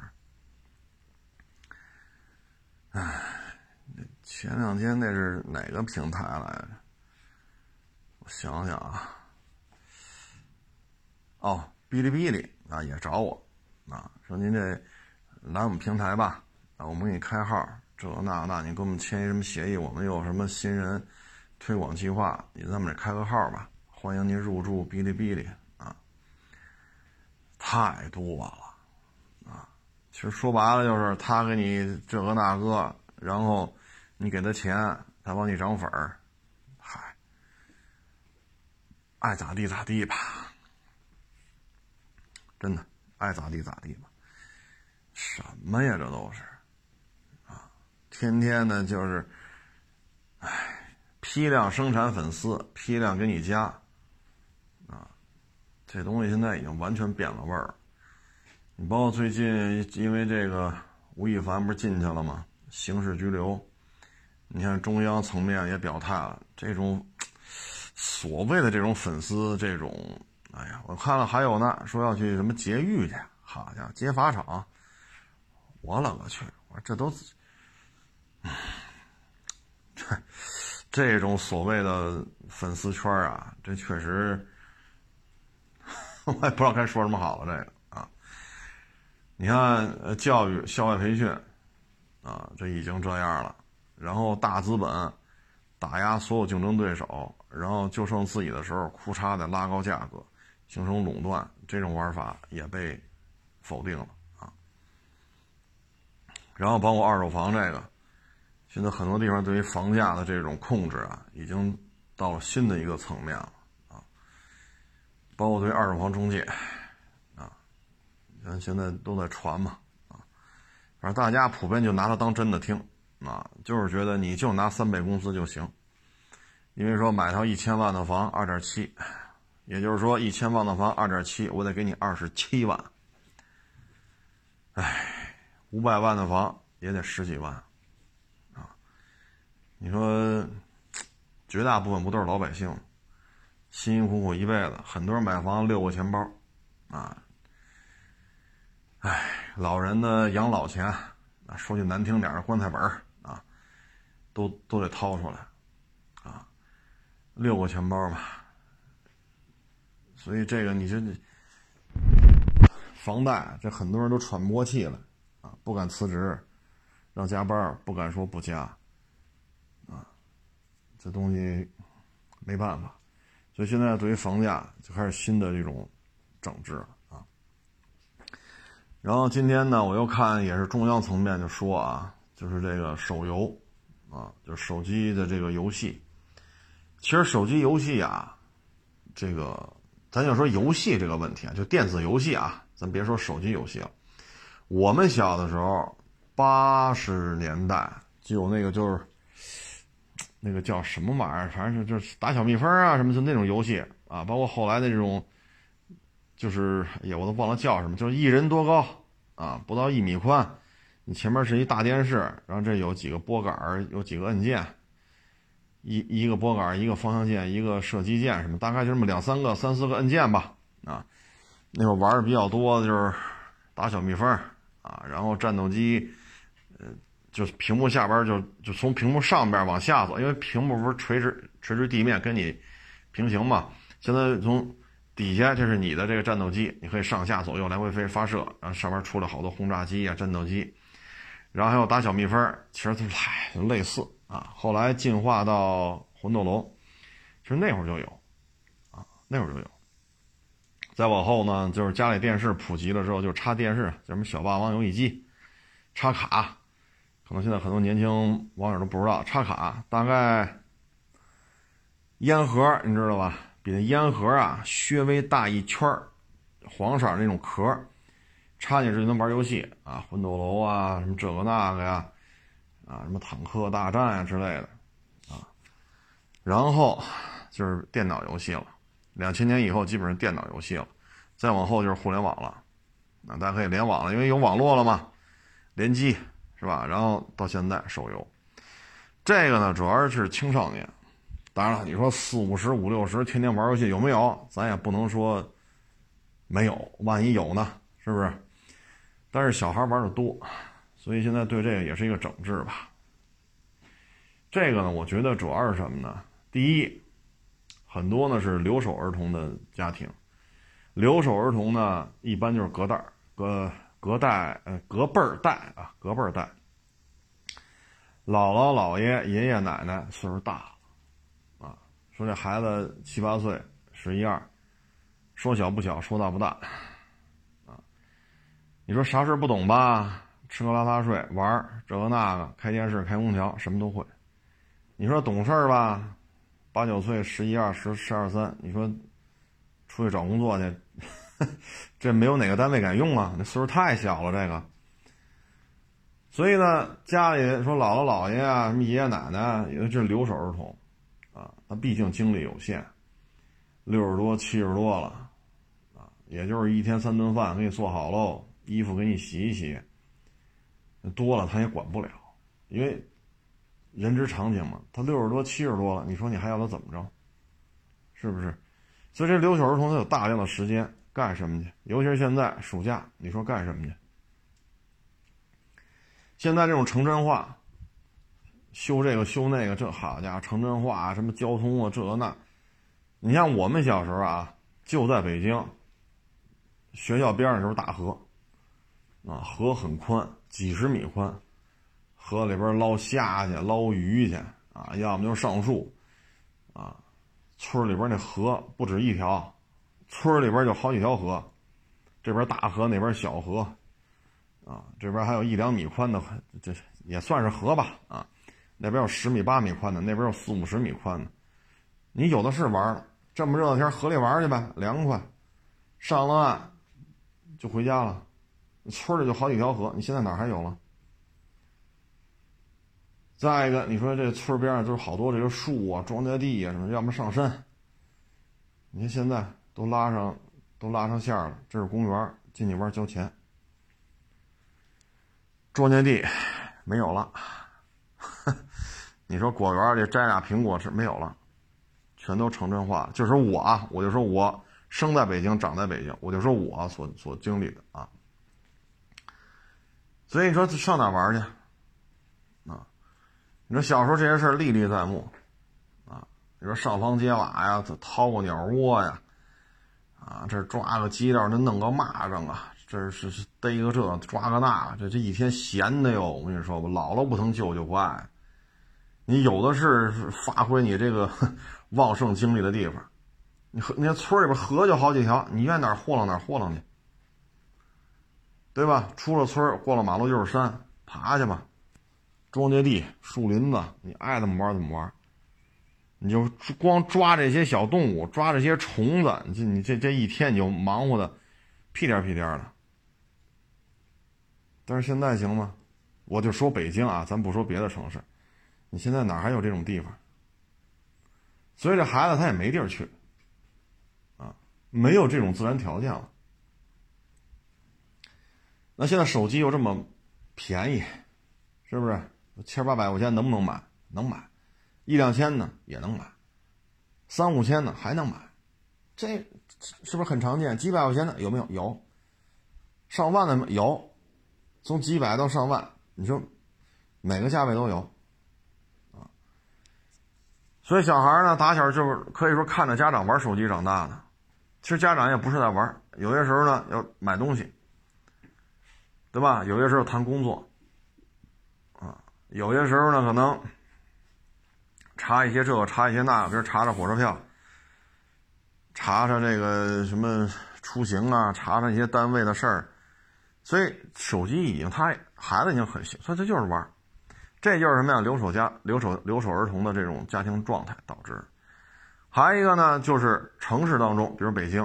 哎，前两天那是哪个平台来着？我想想啊，哦，哔哩哔哩啊，也找我啊，说您这来我们平台吧，啊，我们给你开号，这那那，你跟我们签一什么协议？我们有什么新人推广计划？你在我们这开个号吧，欢迎您入驻哔哩哔哩啊，太多了。啊其实说白了就是他给你这个那个，然后你给他钱，他帮你涨粉儿，嗨，爱咋地咋地吧，真的爱咋地咋地吧。什么呀，这都是啊，天天的就是，唉，批量生产粉丝，批量给你加，啊，这东西现在已经完全变了味儿。你包括最近因为这个吴亦凡不是进去了吗？刑事拘留。你看中央层面也表态了，这种所谓的这种粉丝，这种，哎呀，我看了还有呢，说要去什么劫狱去，好家伙，劫法场。我勒个去！我说这都，这这种所谓的粉丝圈啊，这确实，我也不知道该说什么好了，这个啊。你看，教育校外培训，啊，这已经这样了。然后大资本打压所有竞争对手，然后就剩自己的时候，哭嚓的拉高价格，形成垄断，这种玩法也被否定了啊。然后包括二手房这个，现在很多地方对于房价的这种控制啊，已经到了新的一个层面了啊。包括对二手房中介。现在都在传嘛，啊，反正大家普遍就拿它当真的听，啊，就是觉得你就拿三倍工资就行，因为说买套一千万的房二点七，也就是说一千万的房二点七，我得给你二十七万，哎，五百万的房也得十几万，啊，你说绝大部分不都是老百姓，辛辛苦苦一辈子，很多人买房六个钱包，啊。哎，老人的养老钱，说句难听点的棺材本啊，都都得掏出来，啊，六个钱包吧。所以这个你这房贷，这很多人都喘不过气了，啊，不敢辞职，让加班，不敢说不加，啊，这东西没办法。所以现在对于房价就开始新的这种整治了。然后今天呢，我又看也是中央层面就说啊，就是这个手游，啊，就是手机的这个游戏。其实手机游戏啊，这个咱就说游戏这个问题啊，就电子游戏啊，咱别说手机游戏了。我们小的时候，八十年代就有那个就是那个叫什么玩意儿，反正是就是打小蜜蜂啊什么就那种游戏啊，包括后来的这种。就是，哎呀，我都忘了叫什么，就是一人多高啊，不到一米宽，你前面是一大电视，然后这有几个拨杆，有几个按键，一一个拨杆，一个方向键，一个射击键，什么大概就这么两三个、三四个按键吧，啊，那会儿玩的比较多的就是打小蜜蜂啊，然后战斗机，呃，就屏幕下边就就从屏幕上边往下走，因为屏幕不是垂直垂直地面跟你平行嘛，现在从。底下这是你的这个战斗机，你可以上下左右来回飞发射，然后上面出了好多轰炸机啊、战斗机，然后还有打小蜜蜂，其实都嗨 类似啊。后来进化到魂斗罗，其实那会儿就有，啊，那会儿就有。再往后呢，就是家里电视普及了之后，就插电视，什么小霸王游戏机，插卡，可能现在很多年轻网友都不知道，插卡大概烟盒，你知道吧？比那烟盒啊稍微大一圈，黄色那种壳，插进去就能玩游戏啊，魂斗罗啊，什么这个那个呀，啊什么坦克大战啊之类的，啊，然后就是电脑游戏了，两千年以后基本上电脑游戏了，再往后就是互联网了，啊，大家可以联网了，因为有网络了嘛，联机是吧？然后到现在手游，这个呢主要是青少年，当然了，你说四五十、五六十天天玩游戏有没有？咱也不能说没有，万一有呢，是不是？但是小孩玩的多，所以现在对这个也是一个整治吧。这个呢，我觉得主要是什么呢？第一，很多呢是留守儿童的家庭，留守儿童呢一般就是隔代、隔隔代、呃隔辈儿带啊，隔辈儿带。姥姥姥爷、爷爷奶奶岁数大了，啊，说这孩子七八岁、十一二，说小不小，说大不大，啊，你说啥事不懂吧？吃喝拉撒睡玩这个那个，开电视、开空调，什么都会。你说懂事儿吧？八九岁、十一二、十十二三，你说出去找工作去，这没有哪个单位敢用啊！那岁数太小了，这个。所以呢，家里说姥姥姥爷啊，什么爷爷奶奶，因为这留守儿童，啊，他毕竟精力有限，六十多、七十多了，啊，也就是一天三顿饭给你做好喽，衣服给你洗一洗，多了他也管不了，因为人之常情嘛。他六十多、七十多了，你说你还要他怎么着？是不是？所以这留守儿童他有大量的时间干什么去？尤其是现在暑假，你说干什么去？现在这种城镇化，修这个修那个，这好家伙，城镇化什么交通啊，这那。你像我们小时候啊，就在北京学校边上就是大河，啊，河很宽，几十米宽，河里边捞虾去，捞鱼去，啊，要么就上树，啊，村里边那河不止一条，村里边就好几条河，这边大河，那边小河。啊，这边还有一两米宽的，这也算是河吧。啊，那边有十米八米宽的，那边有四五十米宽的。你有的是玩儿这么热的天，河里玩去呗，凉快。上了岸就回家了。村里就好几条河，你现在哪还有了？再一个，你说这村边上就是好多这个树啊、庄稼地啊什么，要么上山。你看现在都拉上，都拉上线了。这是公园，进去玩交钱。庄稼地没有了，你说果园里摘俩苹果吃没有了，全都城镇化。就是我啊，我就说我生在北京，长在北京，我就说我所所经历的啊。所以你说上哪玩去啊？你说小时候这些事历历在目啊。你说上房揭瓦呀，掏个鸟窝呀，啊，这抓个鸡蛋，那弄个蚂蚱啊。这是是逮个这抓个那，这这一天闲的哟！我跟你说吧，姥姥不疼舅舅不爱，你有的是发挥你这个 旺盛精力的地方。你河，那村里边河就好几条，你愿哪豁楞哪豁楞去，对吧？出了村过了马路就是山，爬去吧。庄稼地、树林子，你爱怎么玩怎么玩。你就光抓这些小动物，抓这些虫子，你这你这这一天你就忙活的屁颠屁颠的。但是现在行吗？我就说北京啊，咱不说别的城市，你现在哪还有这种地方？所以这孩子他也没地儿去，啊，没有这种自然条件了。那现在手机又这么便宜，是不是？千八百块钱能不能买？能买，一两千呢也能买，三五千呢还能买，这是不是很常见？几百块钱的有没有？有，上万的有。从几百到上万，你说每个价位都有啊？所以小孩呢，打小就是可以说看着家长玩手机长大的。其实家长也不是在玩，有些时候呢要买东西，对吧？有些时候谈工作啊，有些时候呢可能查一些这个，查一些那个，比如查查火车票，查查这个什么出行啊，查查一些单位的事儿。所以手机已经，他孩子已经很行，所以他就是玩儿这就是什么呀？留守家、留守留守儿童的这种家庭状态导致。还有一个呢，就是城市当中，比如北京，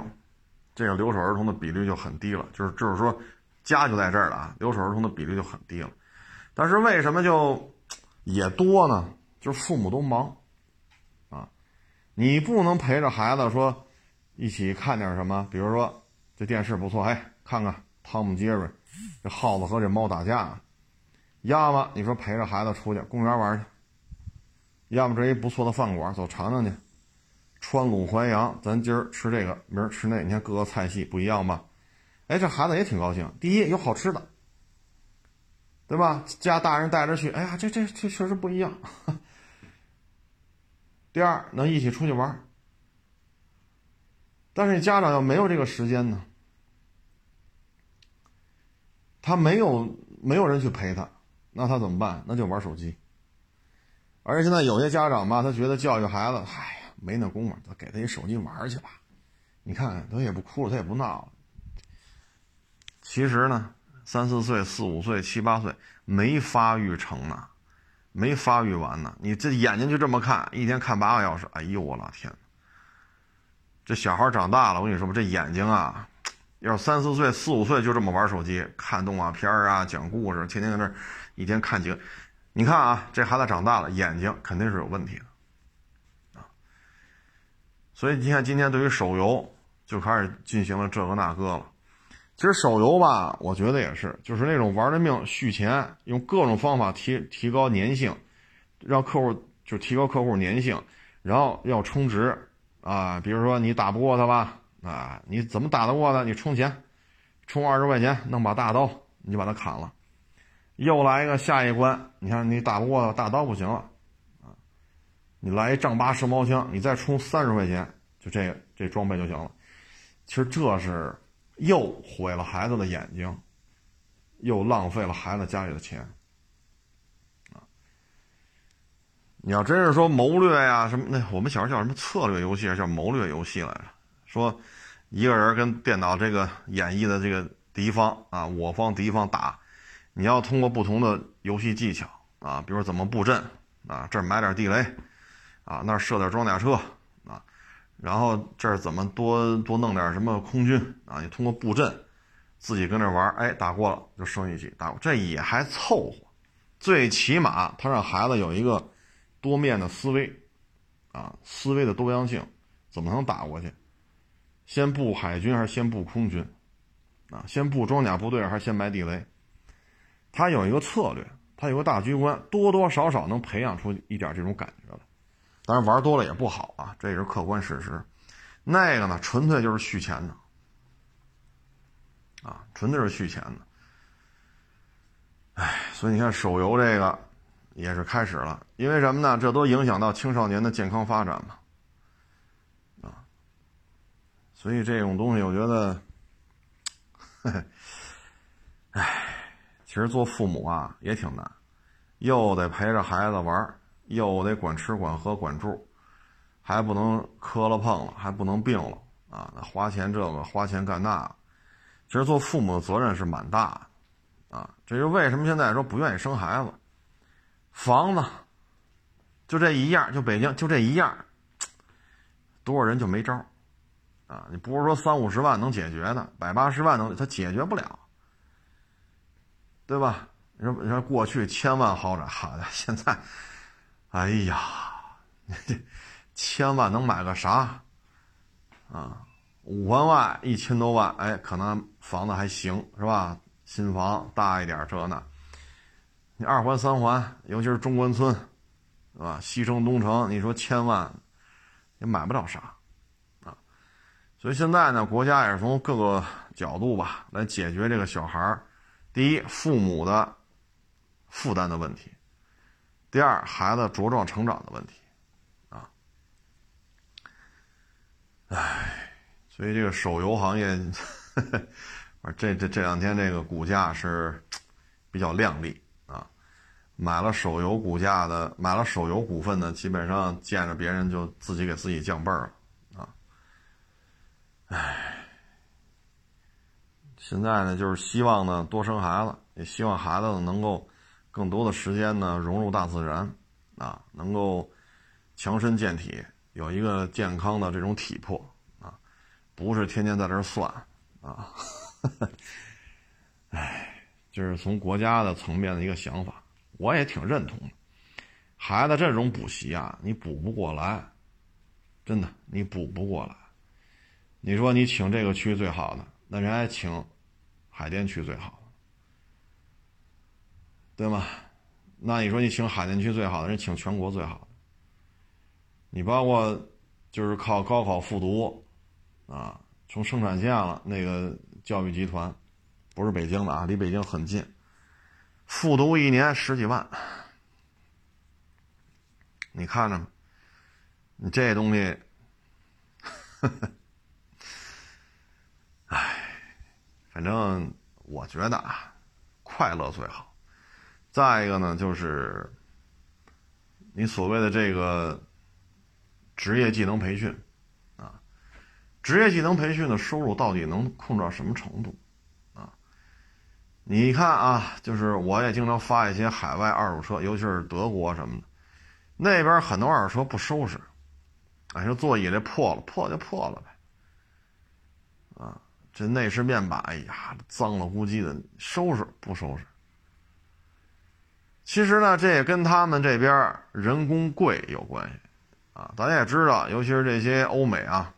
这个留守儿童的比率就很低了，就是就是说家就在这儿了啊，留守儿童的比例就很低了。但是为什么就也多呢？就是父母都忙啊，你不能陪着孩子说一起看点什么，比如说这电视不错，哎，看看汤姆杰瑞，这耗子和这猫打架。要么你说陪着孩子出去公园玩去，要么这一不错的饭馆，走尝尝去。川鲁淮扬，咱今儿吃这个，明儿吃那，你看各个菜系不一样吧？哎，这孩子也挺高兴。第一有好吃的，对吧？家大人带着去，哎呀，这这这确实不一样。第二能一起出去玩，但是家长要没有这个时间呢，他没有没有人去陪他。那他怎么办？那就玩手机。而且现在有些家长吧，他觉得教育孩子，哎呀，没那功夫，他给他一手机玩去吧。你看他也不哭了，他也不闹了。其实呢，三四岁、四五岁、七八岁没发育成呢，没发育完呢。你这眼睛就这么看，一天看八个小时，哎呦我老天！这小孩长大了，我跟你说吧，这眼睛啊，要三四岁、四五岁就这么玩手机、看动画片啊、讲故事，天天在那。一天看几个？你看啊，这孩子长大了，眼睛肯定是有问题的啊。所以你看，今天对于手游就开始进行了这个那个了。其实手游吧，我觉得也是，就是那种玩的命续钱，用各种方法提提高粘性，让客户就提高客户粘性，然后要充值啊。比如说你打不过他吧，啊，你怎么打得过他？你充钱，充二十块钱弄把大刀，你就把他砍了。又来一个下一关，你看你打不过大刀不行了，啊，你来一丈八蛇矛枪，你再充三十块钱，就这个这装备就行了。其实这是又毁了孩子的眼睛，又浪费了孩子家里的钱，啊，你要真是说谋略呀什么，那我们小时候叫什么策略游戏，叫谋略游戏来着？说一个人跟电脑这个演绎的这个敌方啊，我方敌方打。你要通过不同的游戏技巧啊，比如怎么布阵啊，这儿埋点地雷啊，那儿设点装甲车啊，然后这儿怎么多多弄点什么空军啊？你通过布阵，自己跟那玩，哎，打过了就升一级，打过这也还凑合，最起码他让孩子有一个多面的思维啊，思维的多样性，怎么能打过去？先布海军还是先布空军啊？先布装甲部队还是先埋地雷？他有一个策略，他有个大局观，多多少少能培养出一点这种感觉来。当然玩多了也不好啊，这也是客观事实。那个呢，纯粹就是续钱的，啊，纯粹是续钱的。哎，所以你看手游这个也是开始了，因为什么呢？这都影响到青少年的健康发展嘛，啊，所以这种东西我觉得，哎。其实做父母啊也挺难，又得陪着孩子玩，又得管吃管喝管住，还不能磕了碰了，还不能病了啊！那花钱这个花钱干那，其实做父母的责任是蛮大的啊！这就为什么现在说不愿意生孩子，房子就这一样，就北京就这一样，多少人就没招啊！你不是说三五十万能解决的，百八十万能，他解决不了。对吧？你说你说过去千万豪宅，好的，现在，哎呀，这 千万能买个啥？啊，五万万、一千多万，哎，可能房子还行，是吧？新房大一点，这那。你二环、三环，尤其是中关村，是吧？西城、东城，你说千万也买不了啥，啊。所以现在呢，国家也是从各个角度吧，来解决这个小孩。第一，父母的负担的问题；第二，孩子茁壮成长的问题，啊，唉，所以这个手游行业，这这这两天这个股价是比较靓丽啊，买了手游股价的，买了手游股份的，基本上见着别人就自己给自己降辈儿了，啊，唉。现在呢，就是希望呢多生孩子，也希望孩子能够更多的时间呢融入大自然，啊，能够强身健体，有一个健康的这种体魄啊，不是天天在这算啊，哎，就是从国家的层面的一个想法，我也挺认同的。孩子这种补习啊，你补不过来，真的，你补不过来。你说你请这个区最好的，那人家请海淀区最好，对吗？那你说你请海淀区最好的，人请全国最好的，你包括就是靠高考复读啊，从生产线了那个教育集团，不是北京的啊，离北京很近，复读一年十几万，你看着，你这东西，唉，反正我觉得啊，快乐最好。再一个呢，就是你所谓的这个职业技能培训，啊，职业技能培训的收入到底能控制到什么程度？啊，你看啊，就是我也经常发一些海外二手车，尤其是德国什么的，那边很多二手车不收拾，哎，这座椅这破了，破就破了呗，啊，这内饰面板，哎呀，脏了咕叽的，收拾不收拾？其实呢，这也跟他们这边人工贵有关系，啊，大家也知道，尤其是这些欧美啊，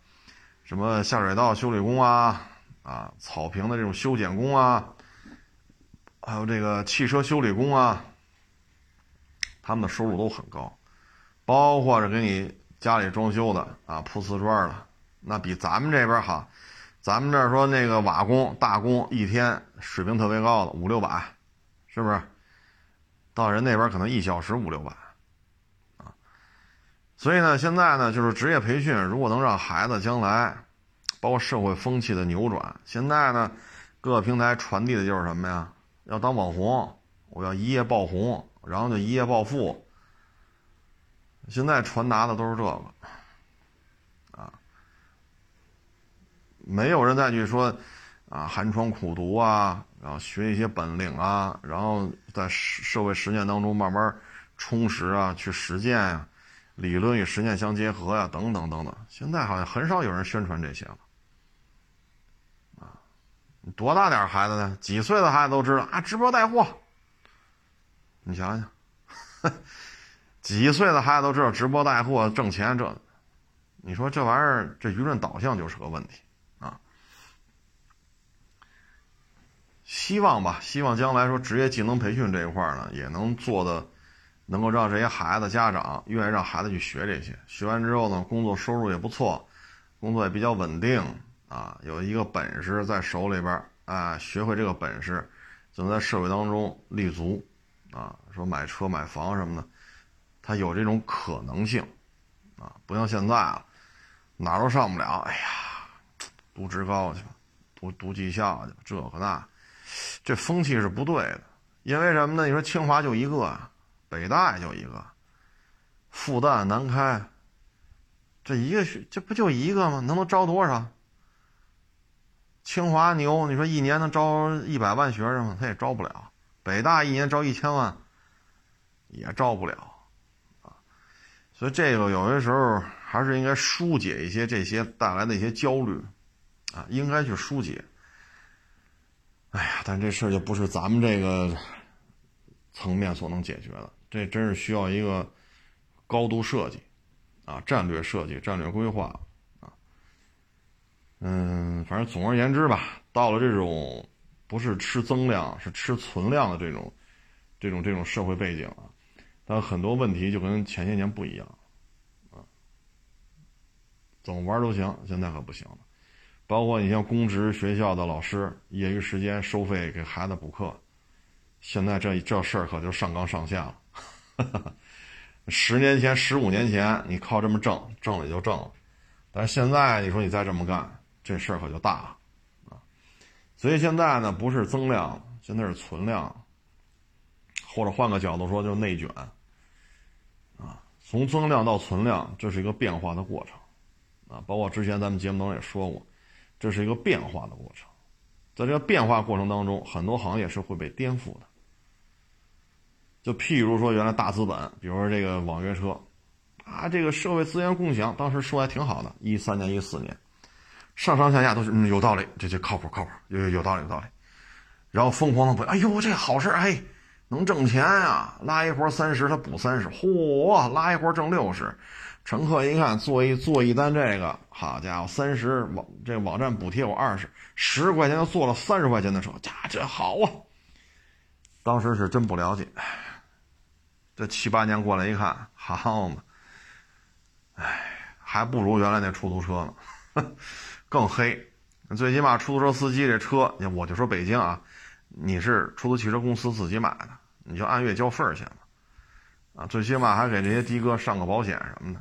什么下水道修理工啊，啊，草坪的这种修剪工啊，还有这个汽车修理工啊，他们的收入都很高，包括着给你家里装修的啊，铺瓷砖的，那比咱们这边好，咱们这说那个瓦工大工一天水平特别高的五六百，是不是？到人那边可能一小时五六百，啊，所以呢，现在呢，就是职业培训，如果能让孩子将来，包括社会风气的扭转，现在呢，各个平台传递的就是什么呀？要当网红，我要一夜爆红，然后就一夜暴富。现在传达的都是这个，啊，没有人再去说。啊，寒窗苦读啊，然后学一些本领啊，然后在社会实践当中慢慢充实啊，去实践呀，理论与实践相结合呀，等等等等。现在好像很少有人宣传这些了。啊，多大点孩子呢？几岁的孩子都知道啊，直播带货。你想想，几岁的孩子都知道直播带货挣钱，这，你说这玩意儿，这舆论导向就是个问题。希望吧，希望将来说职业技能培训这一块呢，也能做的，能够让这些孩子家长愿意让孩子去学这些。学完之后呢，工作收入也不错，工作也比较稳定啊，有一个本事在手里边啊，学会这个本事，就能在社会当中立足啊。说买车买房什么的，他有这种可能性啊，不像现在啊，哪都上不了。哎呀，读职高去吧，读读技校去吧，这个那。这风气是不对的，因为什么呢？你说清华就一个，北大也就一个，复旦、南开，这一个学这不就一个吗？能能招多少？清华牛，你说一年能招一百万学生吗？他也招不了。北大一年招一千万，也招不了啊。所以这个有些时候还是应该疏解一些这些带来的一些焦虑啊，应该去疏解。哎呀，但这事儿就不是咱们这个层面所能解决的，这真是需要一个高度设计啊，战略设计、战略规划啊。嗯，反正总而言之吧，到了这种不是吃增量，是吃存量的这种这种这种社会背景啊，但很多问题就跟前些年不一样啊，怎么玩都行，现在可不行了。包括你像公职学校的老师，业余时间收费给孩子补课，现在这这事儿可就上纲上线了。十年前、十五年前，你靠这么挣，挣了也就挣了；但是现在，你说你再这么干，这事儿可就大了啊！所以现在呢，不是增量，现在是存量，或者换个角度说，就是内卷啊。从增量到存量，这是一个变化的过程啊。包括之前咱们节目当中也说过。这是一个变化的过程，在这个变化过程当中，很多行业是会被颠覆的。就譬如说，原来大资本，比如说这个网约车，啊，这个社会资源共享，当时说还挺好的，一三年、一四年，上上下下都是嗯有道理，这这靠谱靠谱，有有道理有道理。然后疯狂的补，哎呦这好事哎，能挣钱啊！拉一活三十，他补三十，嚯，拉一活挣六十。乘客一看，做一做一单这个，好家伙，三十网这网站补贴我二十，十块钱就坐了三十块钱的车，家这好啊！当时是真不了解，这七八年过来一看，好嘛，哎，还不如原来那出租车呢，更黑。最起码出租车司机这车，我就说北京啊，你是出租汽车公司自己买的，你就按月交份儿钱嘛，啊，最起码还给这些的哥上个保险什么的。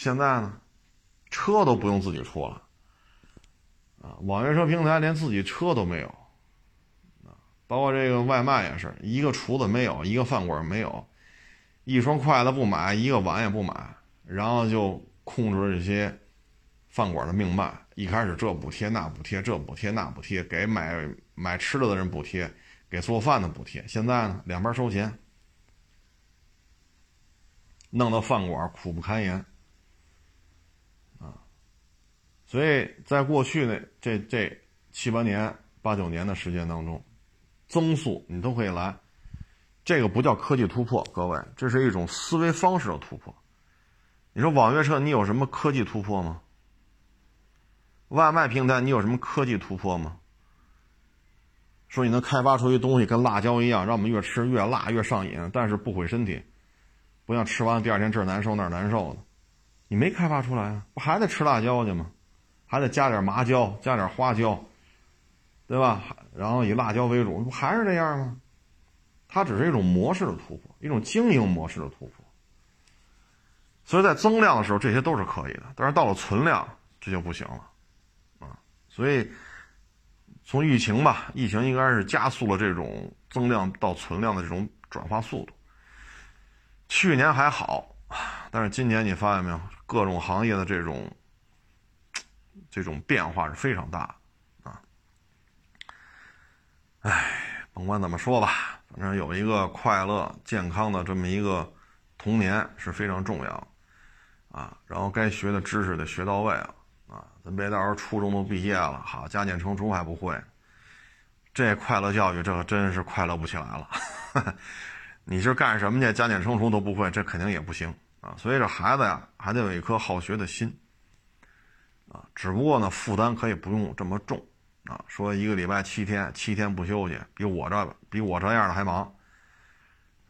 现在呢，车都不用自己出了，啊，网约车平台连自己车都没有，啊，包括这个外卖也是一个厨子没有，一个饭馆没有，一双筷子不买，一个碗也不买，然后就控制这些饭馆的命脉。一开始这补贴那补贴，这补贴那补贴，给买买吃的的人补贴，给做饭的补贴。现在呢，两边收钱，弄得饭馆苦不堪言。所以在过去那这这七八年、八九年的时间当中，增速你都可以来，这个不叫科技突破，各位，这是一种思维方式的突破。你说网约车你有什么科技突破吗？外卖平台你有什么科技突破吗？说你能开发出一东西跟辣椒一样，让我们越吃越辣越上瘾，但是不毁身体，不像吃完第二天这儿难受那儿难受的，你没开发出来啊？不还得吃辣椒去吗？还得加点麻椒，加点花椒，对吧？然后以辣椒为主，不还是这样吗？它只是一种模式的突破，一种经营模式的突破。所以在增量的时候，这些都是可以的，但是到了存量，这就不行了，啊！所以从疫情吧，疫情应该是加速了这种增量到存量的这种转化速度。去年还好，但是今年你发现没有，各种行业的这种。这种变化是非常大，啊，哎，甭管怎么说吧，反正有一个快乐健康的这么一个童年是非常重要，啊，然后该学的知识得学到位啊，啊，咱别到时候初中都毕业了，好，加减乘除还不会，这快乐教育这可真是快乐不起来了，你是干什么去？加减乘除都不会，这肯定也不行啊，所以这孩子呀，还得有一颗好学的心。啊，只不过呢，负担可以不用这么重，啊，说一个礼拜七天，七天不休息，比我这比我这样的还忙，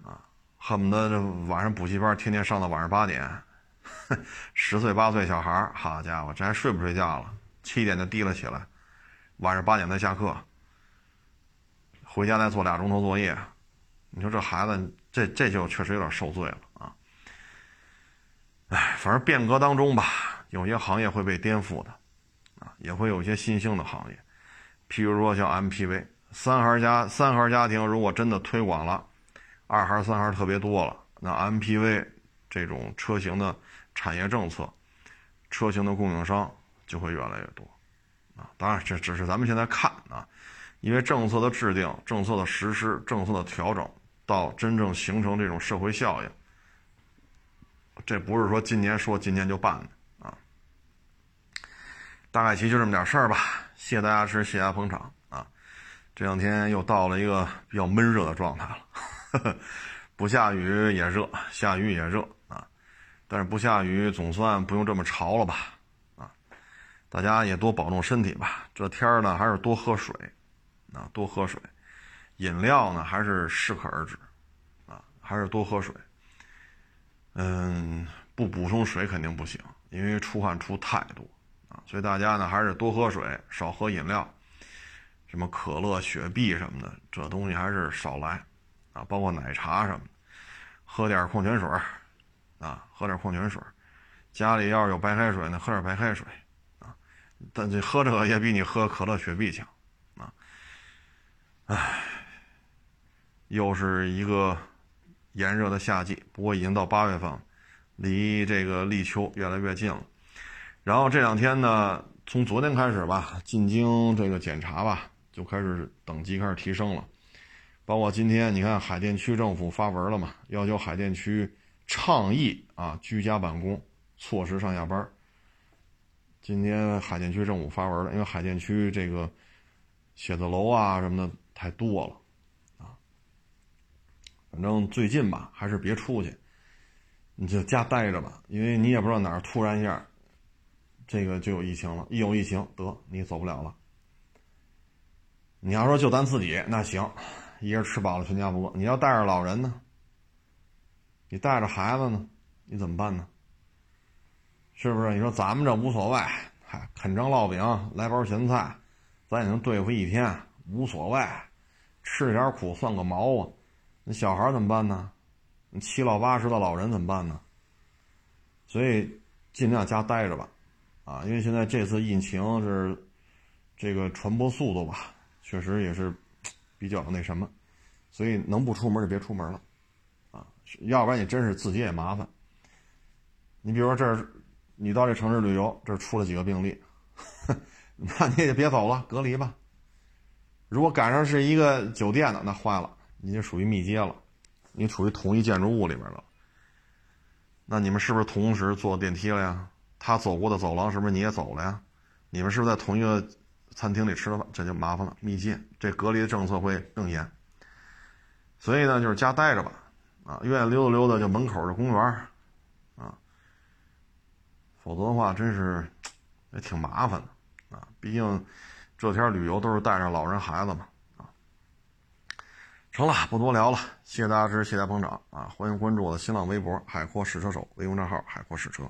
啊，恨不得这晚上补习班天天上到晚上八点，十岁八岁小孩好家伙，这还睡不睡觉了？七点就提了起来，晚上八点才下课，回家再做俩钟头作业，你说这孩子，这这就确实有点受罪了啊！哎，反正变革当中吧。有些行业会被颠覆的，啊，也会有一些新兴的行业，譬如说像 MPV 三孩家三孩家庭，如果真的推广了，二孩三孩特别多了，那 MPV 这种车型的产业政策，车型的供应商就会越来越多，啊，当然这只是咱们现在看啊，因为政策的制定、政策的实施、政策的调整，到真正形成这种社会效应，这不是说今年说今年就办的。大概其就这么点事儿吧，谢谢大家支持，谢谢大家捧场啊！这两天又到了一个比较闷热的状态了，呵 呵不下雨也热，下雨也热啊！但是不下雨总算不用这么潮了吧？啊，大家也多保重身体吧。这天儿呢，还是多喝水啊，多喝水，饮料呢还是适可而止啊，还是多喝水。嗯，不补充水肯定不行，因为出汗出太多。所以大家呢还是多喝水，少喝饮料，什么可乐、雪碧什么的，这东西还是少来，啊，包括奶茶什么的，喝点矿泉水啊，喝点矿泉水家里要是有白开水呢，喝点白开水，啊，但这喝这个也比你喝可乐、雪碧强，啊，唉，又是一个炎热的夏季，不过已经到八月份了，离这个立秋越来越近了。然后这两天呢，从昨天开始吧，进京这个检查吧，就开始等级开始提升了。包括今天，你看海淀区政府发文了嘛，要求海淀区倡议啊居家办公，错时上下班。今天海淀区政府发文了，因为海淀区这个写字楼啊什么的太多了啊，反正最近吧，还是别出去，你就家待着吧，因为你也不知道哪儿突然一下，这个就有疫情了，一有疫情得你走不了了。你要说就咱自己那行，一人吃饱了全家不饿。你要带着老人呢，你带着孩子呢，你怎么办呢？是不是？你说咱们这无所谓，嗨，啃张烙饼，来包咸菜，咱也能对付一天，无所谓，吃点苦算个毛啊！那小孩怎么办呢？七老八十的老人怎么办呢？所以尽量家待着吧，啊，因为现在这次疫情是这个传播速度吧。确实也是比较那什么，所以能不出门就别出门了，啊，要不然你真是自己也麻烦。你比如说这儿，你到这城市旅游，这儿出了几个病例，那你也别走了，隔离吧。如果赶上是一个酒店的，那坏了，你就属于密接了，你处于同一建筑物里边了。那你们是不是同时坐电梯了呀？他走过的走廊是不是你也走了呀？你们是不是在同一个？餐厅里吃了饭，这就麻烦了，密接，这隔离的政策会更严。所以呢，就是家待着吧，啊，愿意溜达溜达就门口的公园啊，否则的话真是也挺麻烦的，啊，毕竟这天旅游都是带上老人孩子嘛，啊，成了，不多聊了，谢谢大家支持，谢谢大家捧场，啊，欢迎关注我的新浪微博“海阔试车手”微信账号“海阔试车”。